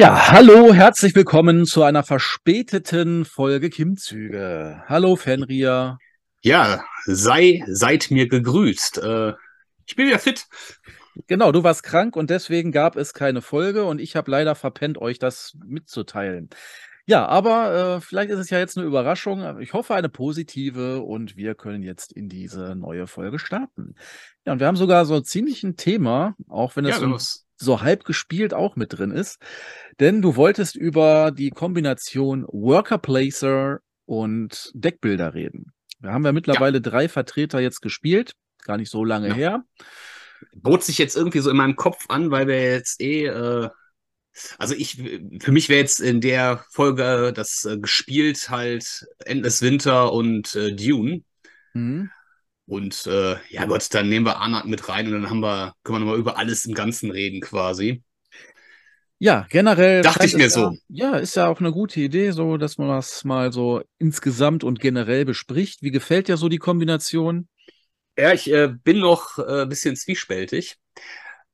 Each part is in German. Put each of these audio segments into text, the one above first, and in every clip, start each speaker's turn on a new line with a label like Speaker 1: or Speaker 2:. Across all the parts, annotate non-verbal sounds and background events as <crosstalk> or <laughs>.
Speaker 1: Ja, hallo, herzlich willkommen zu einer verspäteten Folge Kimzüge. Hallo Fenrir.
Speaker 2: Ja, sei, seid mir gegrüßt. Äh, ich bin wieder fit.
Speaker 1: Genau, du warst krank und deswegen gab es keine Folge und ich habe leider verpennt, euch das mitzuteilen. Ja, aber äh, vielleicht ist es ja jetzt eine Überraschung. Ich hoffe, eine positive und wir können jetzt in diese neue Folge starten. Ja, und wir haben sogar so ziemlich ein Thema, auch wenn es
Speaker 2: Ja, los.
Speaker 1: So halb gespielt auch mit drin ist. Denn du wolltest über die Kombination Worker Placer und Deckbilder reden. Wir haben ja mittlerweile drei Vertreter jetzt gespielt, gar nicht so lange
Speaker 2: Ja.
Speaker 1: her.
Speaker 2: Bot sich jetzt irgendwie so in meinem Kopf an, weil wir jetzt eh, äh, also ich, für mich wäre jetzt in der Folge das äh, gespielt halt Endless Winter und äh, Dune.
Speaker 1: Mhm.
Speaker 2: Und äh, ja Gott, dann nehmen wir Anak mit rein und dann haben wir, können wir nochmal über alles im Ganzen reden quasi.
Speaker 1: Ja, generell.
Speaker 2: Dachte ich mir
Speaker 1: es
Speaker 2: so.
Speaker 1: Ja, ist ja auch eine gute Idee, so dass man das mal so insgesamt und generell bespricht. Wie gefällt dir so die Kombination?
Speaker 2: Ja, ich äh, bin noch äh, ein bisschen zwiespältig.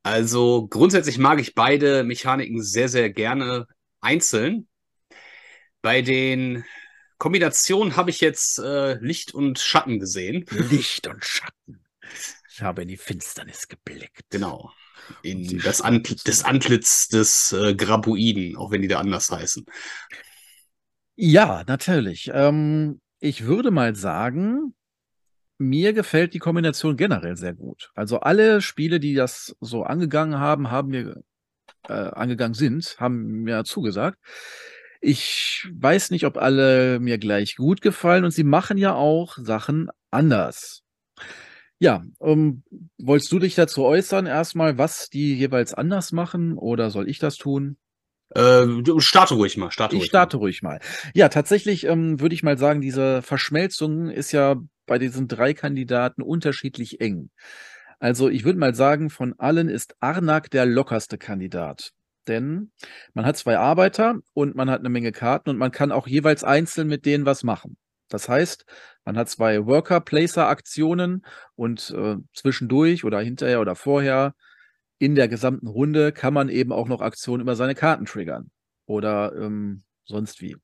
Speaker 2: Also grundsätzlich mag ich beide Mechaniken sehr, sehr gerne einzeln. Bei den Kombinationen habe ich jetzt äh, Licht und Schatten gesehen.
Speaker 1: Licht und Schatten. Ich habe in die Finsternis geblickt.
Speaker 2: Genau. In das, Antl das Antlitz des äh, Graboiden, auch wenn die da anders heißen.
Speaker 1: Ja, natürlich. Ähm, ich würde mal sagen, mir gefällt die Kombination generell sehr gut. Also alle Spiele, die das so angegangen haben, haben mir äh, angegangen sind, haben mir zugesagt. Ich weiß nicht, ob alle mir gleich gut gefallen und sie machen ja auch Sachen anders. Ja, ähm, wolltest du dich dazu äußern, erstmal, was die jeweils anders machen, oder soll ich das tun?
Speaker 2: Äh, starte ruhig mal, starte
Speaker 1: Ich
Speaker 2: ruhig
Speaker 1: starte ruhig mal. Ja, tatsächlich ähm, würde ich mal sagen, diese Verschmelzung ist ja bei diesen drei Kandidaten unterschiedlich eng. Also ich würde mal sagen, von allen ist Arnak der lockerste Kandidat. Denn man hat zwei Arbeiter und man hat eine Menge Karten und man kann auch jeweils einzeln mit denen was machen. Das heißt, man hat zwei Worker-Placer-Aktionen und äh, zwischendurch oder hinterher oder vorher in der gesamten Runde kann man eben auch noch Aktionen über seine Karten triggern oder ähm, sonst wie.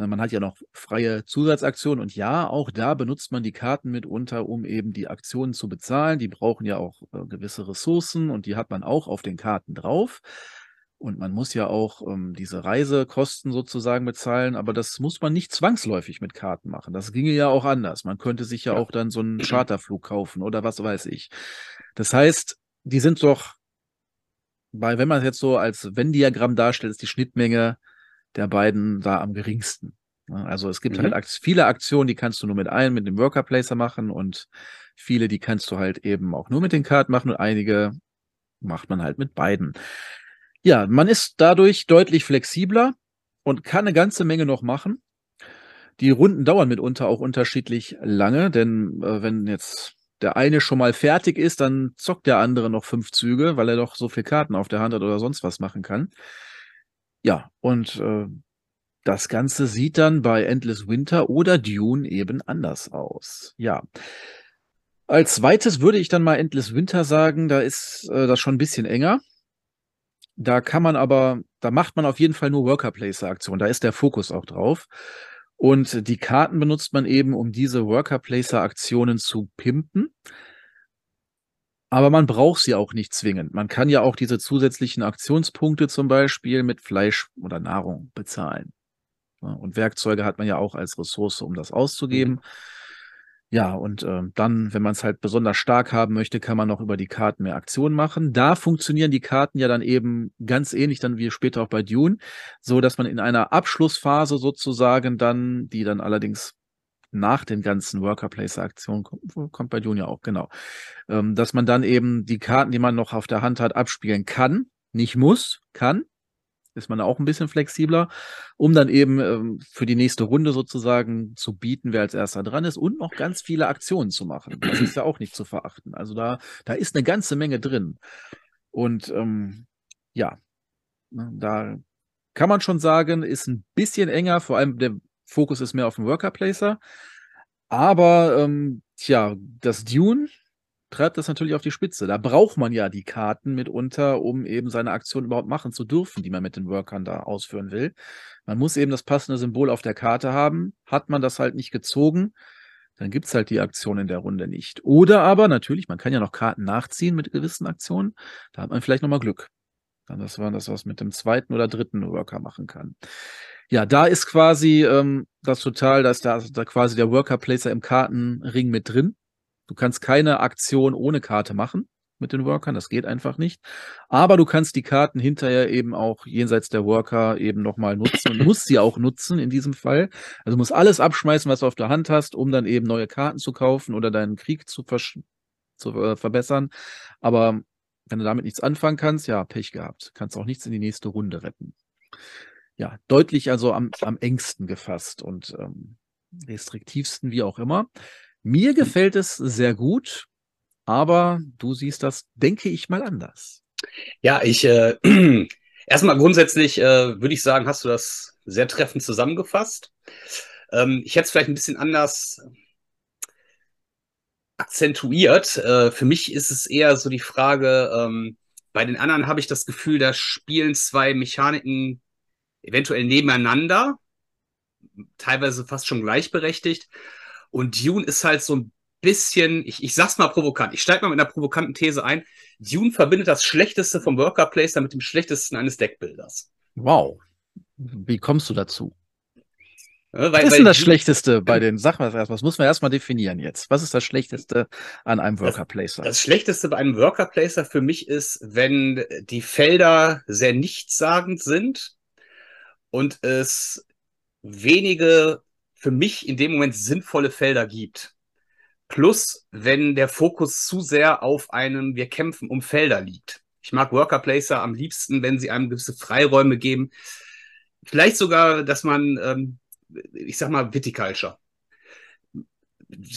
Speaker 1: Man hat ja noch freie Zusatzaktionen und ja, auch da benutzt man die Karten mitunter, um eben die Aktionen zu bezahlen. Die brauchen ja auch äh, gewisse Ressourcen und die hat man auch auf den Karten drauf. Und man muss ja auch ähm, diese Reisekosten sozusagen bezahlen, aber das muss man nicht zwangsläufig mit Karten machen. Das ginge ja auch anders. Man könnte sich ja
Speaker 2: Ja.
Speaker 1: auch dann so einen Charterflug kaufen oder was weiß ich. Das heißt, die sind doch, weil wenn man es jetzt so als Venn-Diagramm darstellt, ist die Schnittmenge der beiden da am geringsten. Ne? Also es gibt
Speaker 2: Mhm.
Speaker 1: halt viele Aktionen, die kannst du nur mit einem, mit dem Worker Placer machen und viele, die kannst du halt eben auch nur mit den Karten machen und einige macht man halt mit beiden. Ja, man ist dadurch deutlich flexibler und kann eine ganze Menge noch machen. Die Runden dauern mitunter auch unterschiedlich lange, denn äh, wenn jetzt der eine schon mal fertig ist, dann zockt der andere noch fünf Züge, weil er doch so viel Karten auf der Hand hat oder sonst was machen kann. Ja, und äh, das Ganze sieht dann bei Endless Winter oder Dune eben anders aus. Ja. Als zweites würde ich dann mal Endless Winter sagen, da ist äh, das schon ein bisschen enger. Da kann man aber, da macht man auf jeden Fall nur Worker Placer Aktionen. Da ist der Fokus auch drauf. Und die Karten benutzt man eben, um diese Worker Placer Aktionen zu pimpen. Aber man braucht sie auch nicht zwingend. Man kann ja auch diese zusätzlichen Aktionspunkte zum Beispiel mit Fleisch oder Nahrung bezahlen. Und Werkzeuge hat man ja auch als Ressource, um das auszugeben. Ja, und ähm, dann, wenn man es halt besonders stark haben möchte, kann man noch über die Karten mehr Aktionen machen. Da funktionieren die Karten ja dann eben ganz ähnlich dann wie später auch bei Dune, so dass man in einer Abschlussphase sozusagen dann, die dann allerdings nach den ganzen Worker Placer Aktionen kommt, kommt bei Dune ja auch, genau, ähm, dass man dann eben die Karten, die man noch auf der Hand hat, abspielen kann, nicht muss, kann, ist man auch ein bisschen flexibler, um dann eben ähm, für die nächste Runde sozusagen zu bieten, wer als erster dran ist und noch ganz viele Aktionen zu machen. Das ist ja auch nicht zu verachten. Also da, da ist eine ganze Menge drin. Und ähm, ja, ne, da kann man schon sagen, ist ein bisschen enger, vor allem der Fokus ist mehr auf dem Worker Placer. Aber ähm, tja, das Dune treibt das natürlich auf die Spitze. Da braucht man ja die Karten mitunter, um eben seine Aktion überhaupt machen zu dürfen, die man mit den Workern da ausführen will. Man muss eben das passende Symbol auf der Karte haben. Hat man das halt nicht gezogen, dann gibt's halt die Aktion in der Runde nicht. Oder aber natürlich, man kann ja noch Karten nachziehen mit gewissen Aktionen. Da hat man vielleicht nochmal Glück. Dann das war das, was mit dem zweiten oder dritten Worker machen kann. Ja, da ist quasi ähm, das total, da ist da, quasi der Worker Placer im Kartenring mit drin. Du kannst keine Aktion ohne Karte machen mit den Workern, das geht einfach nicht. Aber du kannst die Karten hinterher eben auch jenseits der Worker eben nochmal nutzen und musst sie auch nutzen in diesem Fall. Also musst alles abschmeißen, was du auf der Hand hast, um dann eben neue Karten zu kaufen oder deinen Krieg zu, zu äh, verbessern. Aber wenn du damit nichts anfangen kannst, ja, Pech gehabt. Kannst auch nichts in die nächste Runde retten. Ja, deutlich also am, am engsten gefasst und ähm, restriktivsten, wie auch immer. Mir gefällt es sehr gut, aber du siehst das, denke ich mal, anders.
Speaker 2: Ja, ich äh, <clears throat> erstmal grundsätzlich äh, würde ich sagen, hast du das sehr treffend zusammengefasst. Ähm, ich hätte es vielleicht ein bisschen anders akzentuiert. Äh, für mich ist es eher so die Frage, ähm, bei den anderen habe ich das Gefühl, da spielen zwei Mechaniken eventuell nebeneinander, teilweise fast schon gleichberechtigt. Und Dune ist halt so ein bisschen, ich, ich sag's mal provokant, ich steige mal mit einer provokanten These ein. Dune verbindet das Schlechteste vom Worker Placer mit dem Schlechtesten eines Deckbilders.
Speaker 1: Wow. Wie kommst du dazu? Ja, weil, was ist denn das Schlechteste bei den, sag mal was muss man erstmal definieren jetzt? Was ist das Schlechteste an einem Worker Placer?
Speaker 2: Das, das Schlechteste bei einem Worker Placer für mich ist, wenn die Felder sehr nichtssagend sind und es wenige für mich in dem Moment sinnvolle Felder gibt. Plus, wenn der Fokus zu sehr auf einem Wir kämpfen um Felder liegt. Ich mag Worker Placer am liebsten, wenn sie einem gewisse Freiräume geben. Vielleicht sogar, dass man, ähm, ich sag mal, Viticulture.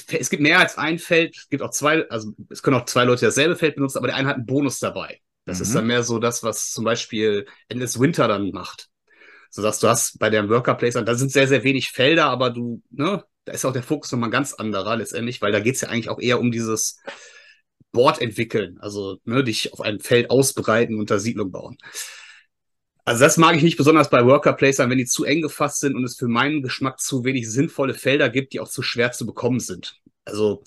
Speaker 2: Es gibt mehr als ein Feld, es gibt auch zwei, also es können auch zwei Leute dasselbe Feld benutzen, aber der eine hat einen Bonus dabei. Das mhm. ist dann mehr so das, was zum Beispiel Endless Winter dann macht so dass du hast bei der Worker Placement, da sind sehr, sehr wenig Felder, aber du, ne, da ist auch der Fokus nochmal ganz anderer letztendlich, weil da geht's ja eigentlich auch eher um dieses Board entwickeln, also ne, dich auf einem Feld ausbreiten und da Siedlung bauen. Also das mag ich nicht besonders bei Worker Placern, wenn die zu eng gefasst sind und es für meinen Geschmack zu wenig sinnvolle Felder gibt, die auch zu schwer zu bekommen sind. Also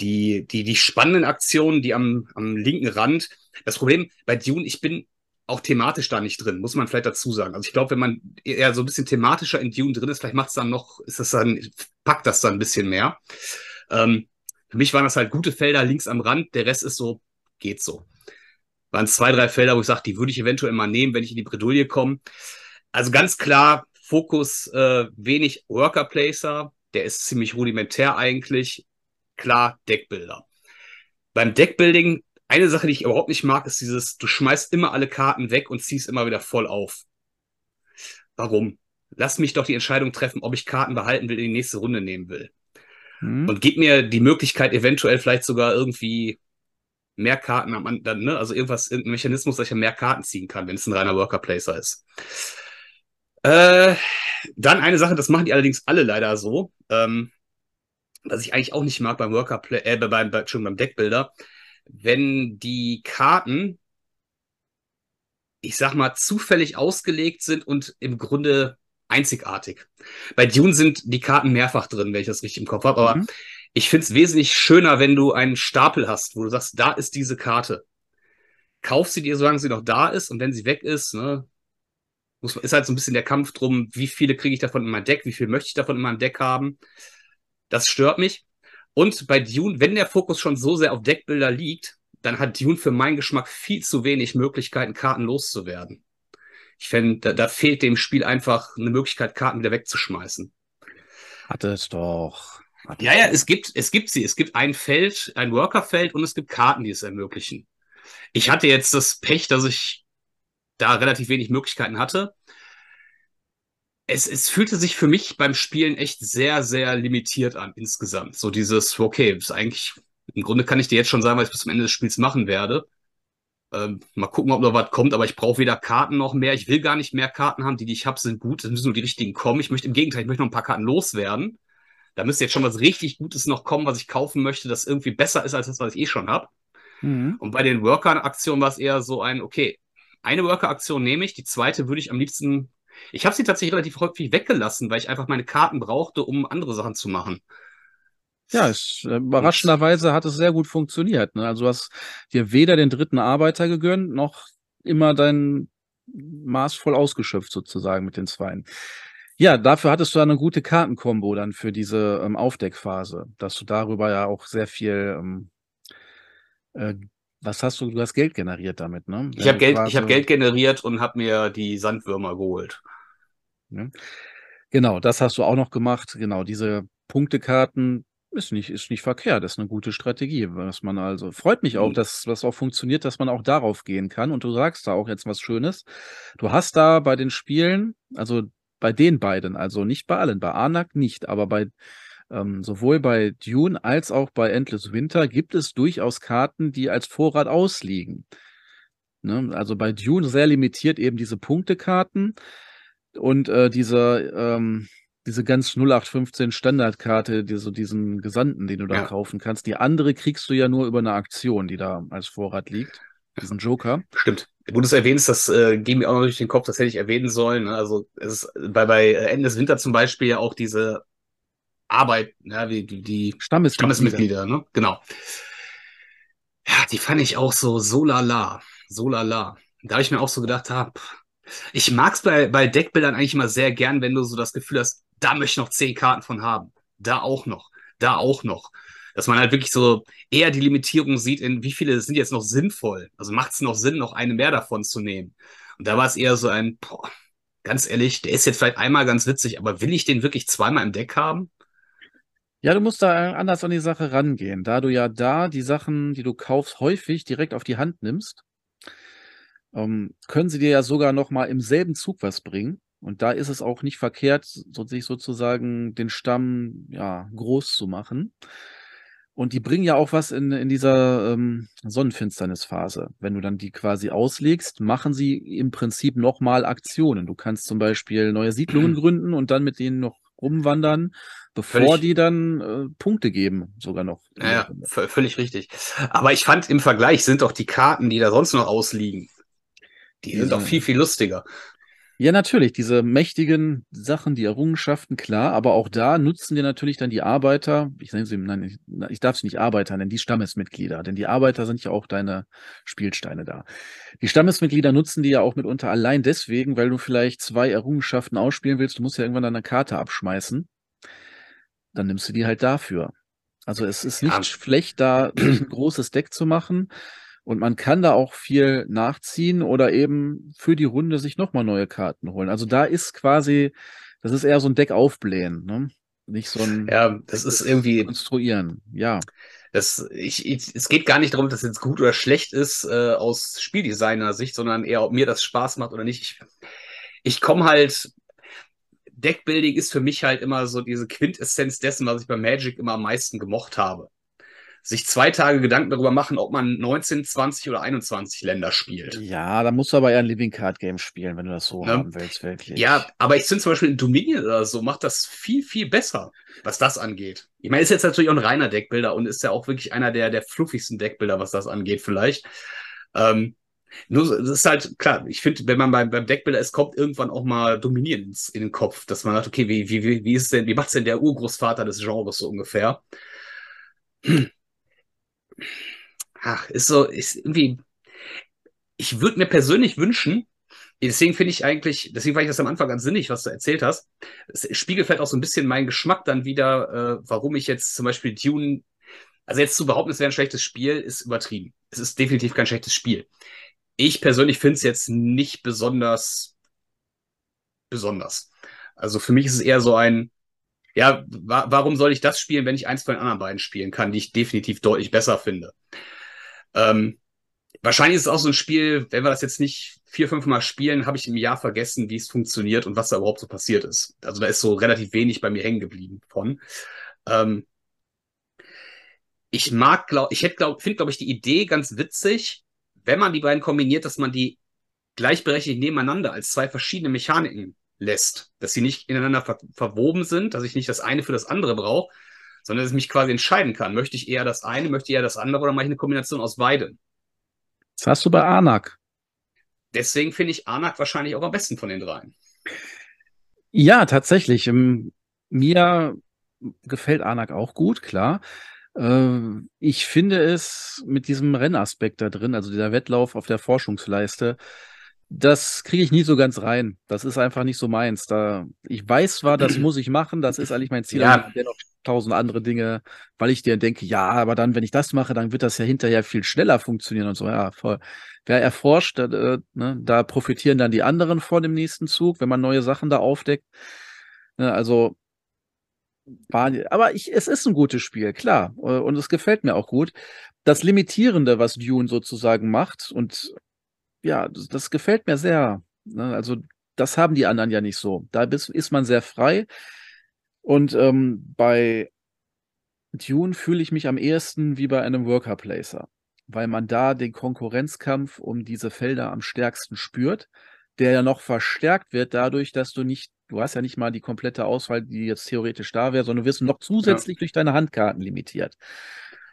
Speaker 2: die, die, die spannenden Aktionen, die am, am linken Rand. Das Problem bei Dune, ich bin auch thematisch da nicht drin, muss man vielleicht dazu sagen. Also ich glaube, wenn man eher so ein bisschen thematischer in Dune drin ist, vielleicht macht es dann noch, ist das dann, packt das dann ein bisschen mehr. Ähm, für mich waren das halt gute Felder links am Rand, der Rest ist so, geht so. Waren zwei, drei Felder, wo ich sage, die würde ich eventuell mal nehmen, wenn ich in die Bredouille komme. Also ganz klar, Fokus äh, wenig Worker Placer, der ist ziemlich rudimentär eigentlich. Klar, Deckbilder. Beim Deckbuilding eine Sache, die ich überhaupt nicht mag, ist dieses, du schmeißt immer alle Karten weg und ziehst immer wieder voll auf. Warum? Lass mich doch die Entscheidung treffen, ob ich Karten behalten will, in die nächste Runde nehmen will. Mhm. Und gib mir die Möglichkeit, eventuell vielleicht sogar irgendwie mehr Karten am dann, ne? Also irgendwas, irgendein Mechanismus, dass ich mehr Karten ziehen kann, wenn es ein reiner Worker Placer ist. Äh, dann eine Sache, das machen die allerdings alle leider so, ähm, was ich eigentlich auch nicht mag beim Worker äh, beim, beim, schon beim Deckbilder wenn die Karten, ich sag mal, zufällig ausgelegt sind und im Grunde einzigartig. Bei Dune sind die Karten mehrfach drin, wenn ich das richtig im Kopf habe, aber mhm. ich finde es wesentlich schöner, wenn du einen Stapel hast, wo du sagst, da ist diese Karte. Kauf sie dir, solange sie noch da ist und wenn sie weg ist, ne, muss, ist halt so ein bisschen der Kampf drum, wie viele kriege ich davon in mein Deck, wie viel möchte ich davon in meinem Deck haben. Das stört mich. Und bei Dune, wenn der Fokus schon so sehr auf Deckbilder liegt, dann hat Dune für meinen Geschmack viel zu wenig Möglichkeiten, Karten loszuwerden. Ich finde, da, da fehlt dem Spiel einfach eine Möglichkeit, Karten wieder wegzuschmeißen.
Speaker 1: Hat es doch.
Speaker 2: Hat ja, ja, es gibt, es gibt sie. Es gibt ein Feld, ein Workerfeld und es gibt Karten, die es ermöglichen. Ich hatte jetzt das Pech, dass ich da relativ wenig Möglichkeiten hatte es, es fühlte sich für mich beim Spielen echt sehr, sehr limitiert an insgesamt. So dieses, okay, ist eigentlich, im Grunde kann ich dir jetzt schon sagen, was ich bis zum Ende des Spiels machen werde. Ähm, mal gucken, ob noch was kommt, aber ich brauche weder Karten noch mehr. Ich will gar nicht mehr Karten haben. Die, die ich habe, sind gut. Es müssen nur die richtigen kommen. Ich möchte im Gegenteil, ich möchte noch ein paar Karten loswerden. Da müsste jetzt schon was richtig Gutes noch kommen, was ich kaufen möchte, das irgendwie besser ist als das, was ich eh schon habe. Mhm. Und bei den Worker-Aktionen war es eher so ein, okay, eine Worker-Aktion nehme ich, die zweite würde ich am liebsten. Ich habe sie tatsächlich relativ häufig weggelassen, weil ich einfach meine Karten brauchte, um andere Sachen zu machen.
Speaker 1: Ja, es, äh, überraschenderweise hat es sehr gut funktioniert. Ne? Also du hast dir weder den dritten Arbeiter gegönnt, noch immer dein Maß voll ausgeschöpft sozusagen mit den Zweien. Ja, dafür hattest du eine gute Kartenkombo dann für diese ähm, Aufdeckphase, dass du darüber ja auch sehr viel ähm, äh, was hast du? Du hast Geld generiert damit, ne?
Speaker 2: Ich habe Geld, ich hab Geld generiert und habe mir die Sandwürmer geholt.
Speaker 1: Ja. Genau, das hast du auch noch gemacht. Genau, diese Punktekarten ist nicht, ist nicht verkehrt. Das ist eine gute Strategie, was man also freut mich auch, mhm. dass das auch funktioniert, dass man auch darauf gehen kann. Und du sagst da auch jetzt was Schönes. Du hast da bei den Spielen, also bei den beiden, also nicht bei allen, bei Anak nicht, aber bei ähm, sowohl bei Dune als auch bei Endless Winter gibt es durchaus Karten, die als Vorrat ausliegen. Ne? Also bei Dune sehr limitiert eben diese Punktekarten und äh, diese, ähm, diese ganz 0815 Standardkarte, die, so diesen Gesandten, den du da ja. kaufen kannst. Die andere kriegst du ja nur über eine Aktion, die da als Vorrat liegt. Diesen Joker.
Speaker 2: Stimmt. Wo du es erwähnst, das äh, ging mir auch noch durch den Kopf, das hätte ich erwähnen sollen. Ne? Also es ist bei, bei Ende des Winter zum Beispiel ja auch diese Arbeit, ja, wie die, die Stammesmitglieder. Stammesmitglieder, ne? Genau. Ja, die fand ich auch so so lala, so lala. Da habe ich mir auch so gedacht, hab, ich mag's bei, bei Deckbildern eigentlich immer sehr gern, wenn du so das Gefühl hast, da möchte ich noch zehn Karten von haben. Da auch noch, da auch noch. Dass man halt wirklich so eher die Limitierung sieht, in wie viele sind jetzt noch sinnvoll. Also macht es noch Sinn, noch eine mehr davon zu nehmen. Und da war es eher so ein, boah, ganz ehrlich, der ist jetzt vielleicht einmal ganz witzig, aber will ich den wirklich zweimal im Deck haben?
Speaker 1: Ja, du musst da anders an die Sache rangehen, da du ja da die Sachen, die du kaufst, häufig direkt auf die Hand nimmst, ähm, können sie dir ja sogar noch mal im selben Zug was bringen. Und da ist es auch nicht verkehrt, so, sich sozusagen den Stamm ja groß zu machen. Und die bringen ja auch was in, in dieser ähm, Sonnenfinsternisphase. Wenn du dann die quasi auslegst, machen sie im Prinzip nochmal Aktionen. Du kannst zum Beispiel neue Siedlungen <clears throat> gründen und dann mit denen noch rumwandern bevor völlig, die dann äh, Punkte geben, sogar noch.
Speaker 2: Ja, völlig richtig. Aber ich fand im Vergleich sind doch die Karten, die da sonst noch ausliegen, die sind doch viel, viel lustiger.
Speaker 1: Ja, natürlich, diese mächtigen Sachen, die Errungenschaften, klar, aber auch da nutzen dir natürlich dann die Arbeiter, ich nenne sie, nein, ich, ich darf sie nicht Arbeiter nennen, die Stammesmitglieder, denn die Arbeiter sind ja auch deine Spielsteine da. Die Stammesmitglieder nutzen die ja auch mitunter allein deswegen, weil du vielleicht zwei Errungenschaften ausspielen willst, du musst ja irgendwann deine Karte abschmeißen dann nimmst du die halt dafür. Also es ist nicht ja. schlecht, da ein großes Deck zu machen. Und man kann da auch viel nachziehen oder eben für die Runde sich nochmal neue Karten holen. Also da ist quasi, das ist eher so ein Deck aufblähen, ne? Nicht so ein.
Speaker 2: Ja, das ist irgendwie.
Speaker 1: Konstruieren, ja.
Speaker 2: Das, ich, ich, es geht gar nicht darum, dass es jetzt gut oder schlecht ist äh, aus Spieldesigner-Sicht, sondern eher, ob mir das Spaß macht oder nicht. Ich, ich komme halt Deckbuilding ist für mich halt immer so diese Quintessenz dessen, was ich bei Magic immer am meisten gemocht habe. Sich zwei Tage Gedanken darüber machen, ob man 19, 20 oder 21 Länder spielt.
Speaker 1: Ja, da musst du aber eher ein Living Card Game spielen, wenn du das so ne? haben willst, wirklich.
Speaker 2: Ja, aber ich finde zum Beispiel in Dominion oder so macht das viel, viel besser, was das angeht. Ich meine, ist jetzt natürlich auch ein reiner Deckbilder und ist ja auch wirklich einer der, der fluffigsten Deckbilder, was das angeht, vielleicht. Ähm, nur, das ist halt klar, ich finde, wenn man beim, beim Deckbilder ist, kommt irgendwann auch mal Dominierens in den Kopf, dass man sagt, okay, wie, wie, wie ist denn, wie macht's denn der Urgroßvater des Genres so ungefähr? Ach, ist so, ist irgendwie, ich würde mir persönlich wünschen, deswegen finde ich eigentlich, deswegen fand ich das am Anfang ganz sinnig, was du erzählt hast. Es spiegelt vielleicht auch so ein bisschen meinen Geschmack dann wieder, äh, warum ich jetzt zum Beispiel Dune, also jetzt zu behaupten, es wäre ein schlechtes Spiel, ist übertrieben. Es ist definitiv kein schlechtes Spiel ich persönlich finde es jetzt nicht besonders besonders. Also für mich ist es eher so ein, ja, wa warum soll ich das spielen, wenn ich eins von den anderen beiden spielen kann, die ich definitiv deutlich besser finde? Ähm, wahrscheinlich ist es auch so ein Spiel, wenn wir das jetzt nicht vier, fünf Mal spielen, habe ich im Jahr vergessen, wie es funktioniert und was da überhaupt so passiert ist. Also da ist so relativ wenig bei mir hängen geblieben von. Ähm, ich mag, glaub, ich hätte, glaub, finde, glaube ich, die Idee ganz witzig, wenn man die beiden kombiniert, dass man die gleichberechtigt nebeneinander als zwei verschiedene Mechaniken lässt. Dass sie nicht ineinander ver verwoben sind, dass ich nicht das eine für das andere brauche, sondern dass ich mich quasi entscheiden kann. Möchte ich eher das eine, möchte ich eher das andere oder mache ich eine Kombination aus beiden?
Speaker 1: Das hast du bei Anak.
Speaker 2: Deswegen finde ich Anak wahrscheinlich auch am besten von den dreien.
Speaker 1: Ja, tatsächlich. Ähm, mir gefällt Anak auch gut, klar. Ähm, ich finde es mit diesem Rennaspekt da drin, also dieser Wettlauf auf der Forschungsleiste, das kriege ich nie so ganz rein. Das ist einfach nicht so meins. Da, ich weiß zwar, das muss ich machen, das ist eigentlich mein Ziel,
Speaker 2: Ja.
Speaker 1: aber dennoch tausend andere Dinge, weil ich dir denke, ja, aber dann, wenn ich das mache, dann wird das ja hinterher viel schneller funktionieren und so. Ja, voll. Wer erforscht, äh, ne, da profitieren dann die anderen von dem nächsten Zug, wenn man neue Sachen da aufdeckt. Ne, also, war, aber ich, es ist ein gutes Spiel, klar. äh, Und es gefällt mir auch gut. Das Limitierende, was Dune sozusagen macht, und ja, das, das gefällt mir sehr. Ne? Also, das haben die anderen ja nicht so. Da bist, ist man sehr frei. Und ähm, bei Dune fühle ich mich am ehesten wie bei einem Worker Placer, weil man da den Konkurrenzkampf um diese Felder am stärksten spürt, der ja noch verstärkt wird dadurch, dass du nicht, du hast ja nicht mal die komplette Auswahl, die jetzt theoretisch da wäre, sondern du wirst noch zusätzlich durch deine Handkarten limitiert.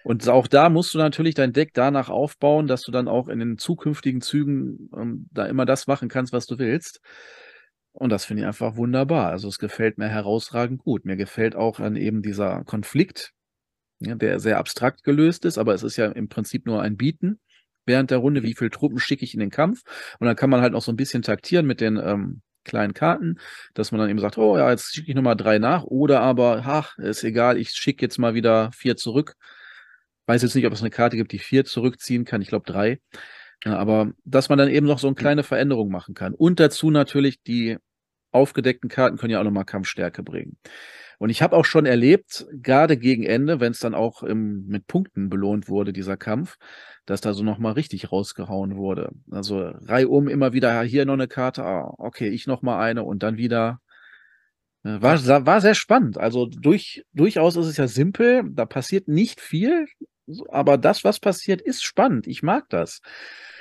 Speaker 1: Und auch da musst du natürlich dein Deck danach aufbauen, dass du dann auch in den zukünftigen Zügen ähm, da immer das machen kannst, was du willst. Und das finde ich einfach wunderbar. Also es gefällt mir herausragend gut. Mir gefällt auch dann eben dieser Konflikt, ja, der sehr abstrakt gelöst ist, aber es ist ja im Prinzip nur ein Bieten während der Runde, wie viele Truppen schicke ich in den Kampf. Und dann kann man halt noch so ein bisschen taktieren mit den ähm, kleinen Karten, dass man dann eben sagt, oh ja, jetzt schicke ich nochmal drei nach. Oder aber, ach, ist egal, ich schicke jetzt mal wieder vier zurück. Weiß jetzt nicht, ob es eine Karte gibt, die vier zurückziehen kann. Ich glaube drei. Ja, aber dass man dann eben noch so eine kleine Veränderung machen kann. Und dazu natürlich die aufgedeckten Karten können ja auch nochmal Kampfstärke bringen. Und ich habe auch schon erlebt, gerade gegen Ende, wenn es dann auch im, mit Punkten belohnt wurde, dieser Kampf, dass da so nochmal richtig rausgehauen wurde. Also reihum immer wieder hier noch eine Karte, ah, okay, ich nochmal eine und dann wieder. Äh, War, war sehr spannend. Also durch, durchaus ist es ja simpel, da passiert nicht viel, aber das, was passiert, ist spannend. Ich mag das.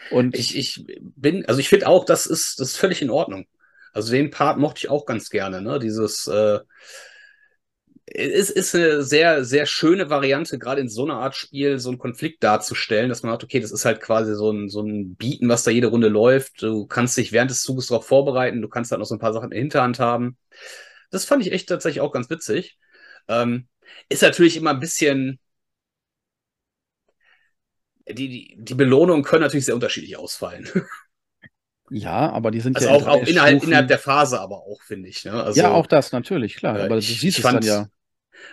Speaker 1: Und
Speaker 2: Ich, ich bin, also ich finde auch, das ist, das ist völlig in Ordnung. Also den Part mochte ich auch ganz gerne, ne? Dieses, äh, es ist eine sehr, sehr schöne Variante, gerade in so einer Art Spiel so einen Konflikt darzustellen, dass man sagt, okay, das ist halt quasi so ein, so ein Bieten, was da jede Runde läuft. Du kannst dich während des Zuges darauf vorbereiten, du kannst halt noch so ein paar Sachen in der Hinterhand haben. Das fand ich echt tatsächlich auch ganz witzig. Ähm, ist natürlich immer ein bisschen, die, die, die Belohnungen können natürlich sehr unterschiedlich ausfallen. <laughs>
Speaker 1: ja, aber die sind
Speaker 2: Also
Speaker 1: ja
Speaker 2: auch, auch innerhalb, innerhalb der Phase aber auch, finde ich. Ne? Also,
Speaker 1: ja, auch das, natürlich, klar.
Speaker 2: äh,
Speaker 1: aber du
Speaker 2: ich-
Speaker 1: siehst
Speaker 2: ich
Speaker 1: es dann ja.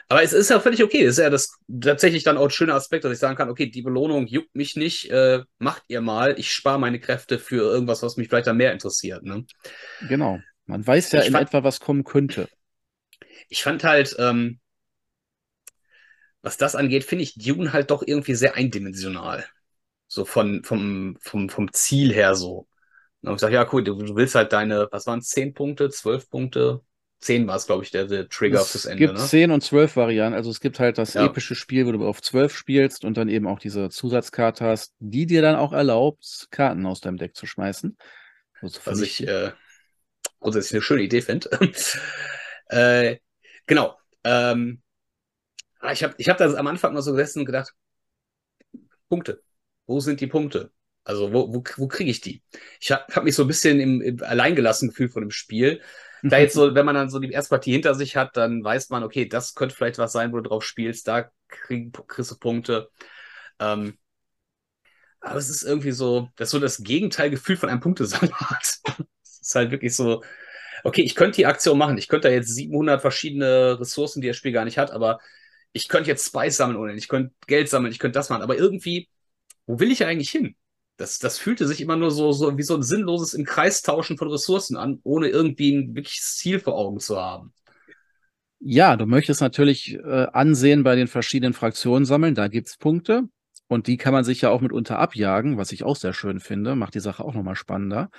Speaker 2: Aber es ist ja völlig okay. Es ist ja das tatsächlich dann auch ein schöner Aspekt, dass ich sagen kann, okay, die Belohnung juckt mich nicht, äh, macht ihr mal, ich spare meine Kräfte für irgendwas, was mich vielleicht dann mehr interessiert. Ne?
Speaker 1: Genau. Man weiß ja
Speaker 2: Ich
Speaker 1: in
Speaker 2: fand-
Speaker 1: etwa, was kommen könnte.
Speaker 2: Ich fand halt, ähm, was das angeht, finde ich Dune halt doch irgendwie sehr eindimensional. So von, vom, vom, vom Ziel her so. Und ich sage, ja, cool, du, du willst halt deine, was waren es, 10 Punkte, 12 Punkte? 10 war es, glaube ich, der, der Trigger
Speaker 1: Es
Speaker 2: fürs Ende,
Speaker 1: gibt
Speaker 2: ne?
Speaker 1: 10 und 12 Varianten. Also es gibt halt das
Speaker 2: Ja.
Speaker 1: epische Spiel, wo du auf 12 spielst und dann eben auch diese Zusatzkarte hast, die dir dann auch erlaubt, Karten aus deinem Deck zu schmeißen. Also
Speaker 2: was ich äh, grundsätzlich eine schöne Idee finde. <laughs> äh, genau. Ähm, ich habe ich hab da am Anfang mal so gesessen und gedacht, Punkte. Wo sind die Punkte? Also wo, wo, wo kriege ich die? Ich habe hab mich so ein bisschen im, im alleingelassen gefühlt von dem Spiel. <laughs> Da jetzt so, wenn man dann so die erste Partie hinter sich hat, dann weiß man, okay, das könnte vielleicht was sein, wo du drauf spielst, da krieg, kriegst du Punkte. Ähm, aber es ist irgendwie so, das ist so das Gegenteilgefühl von einem Punktesalat. <laughs> Es ist halt wirklich so, okay, ich könnte die Aktion machen. Ich könnte da jetzt 700 verschiedene Ressourcen, die das Spiel gar nicht hat, aber ich könnte jetzt Spice sammeln ohne, ich könnte Geld sammeln, ich könnte das machen. Aber irgendwie, wo will ich eigentlich hin? Das, das fühlte sich immer nur so, so wie so ein sinnloses im Kreis von Ressourcen an, ohne irgendwie ein wirkliches Ziel vor Augen zu haben.
Speaker 1: Ja, du möchtest natürlich äh, Ansehen bei den verschiedenen Fraktionen sammeln, da gibt's Punkte. Und die kann man sich ja auch mitunter abjagen, was ich auch sehr schön finde, macht die Sache auch nochmal spannender.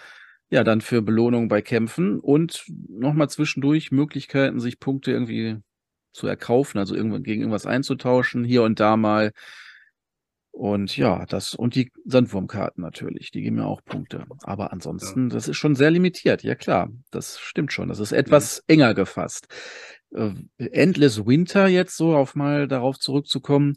Speaker 1: Ja, dann für Belohnungen bei Kämpfen und nochmal zwischendurch Möglichkeiten, sich Punkte irgendwie zu erkaufen, also irgendwo gegen irgendwas einzutauschen, hier und da mal Und ja, das und die Sandwurmkarten natürlich, die geben mir auch Punkte. Aber ansonsten, ja. das ist schon sehr limitiert. Ja klar, das stimmt schon. Das ist etwas mhm. enger gefasst. Äh, Endless Winter jetzt so auf mal darauf zurückzukommen,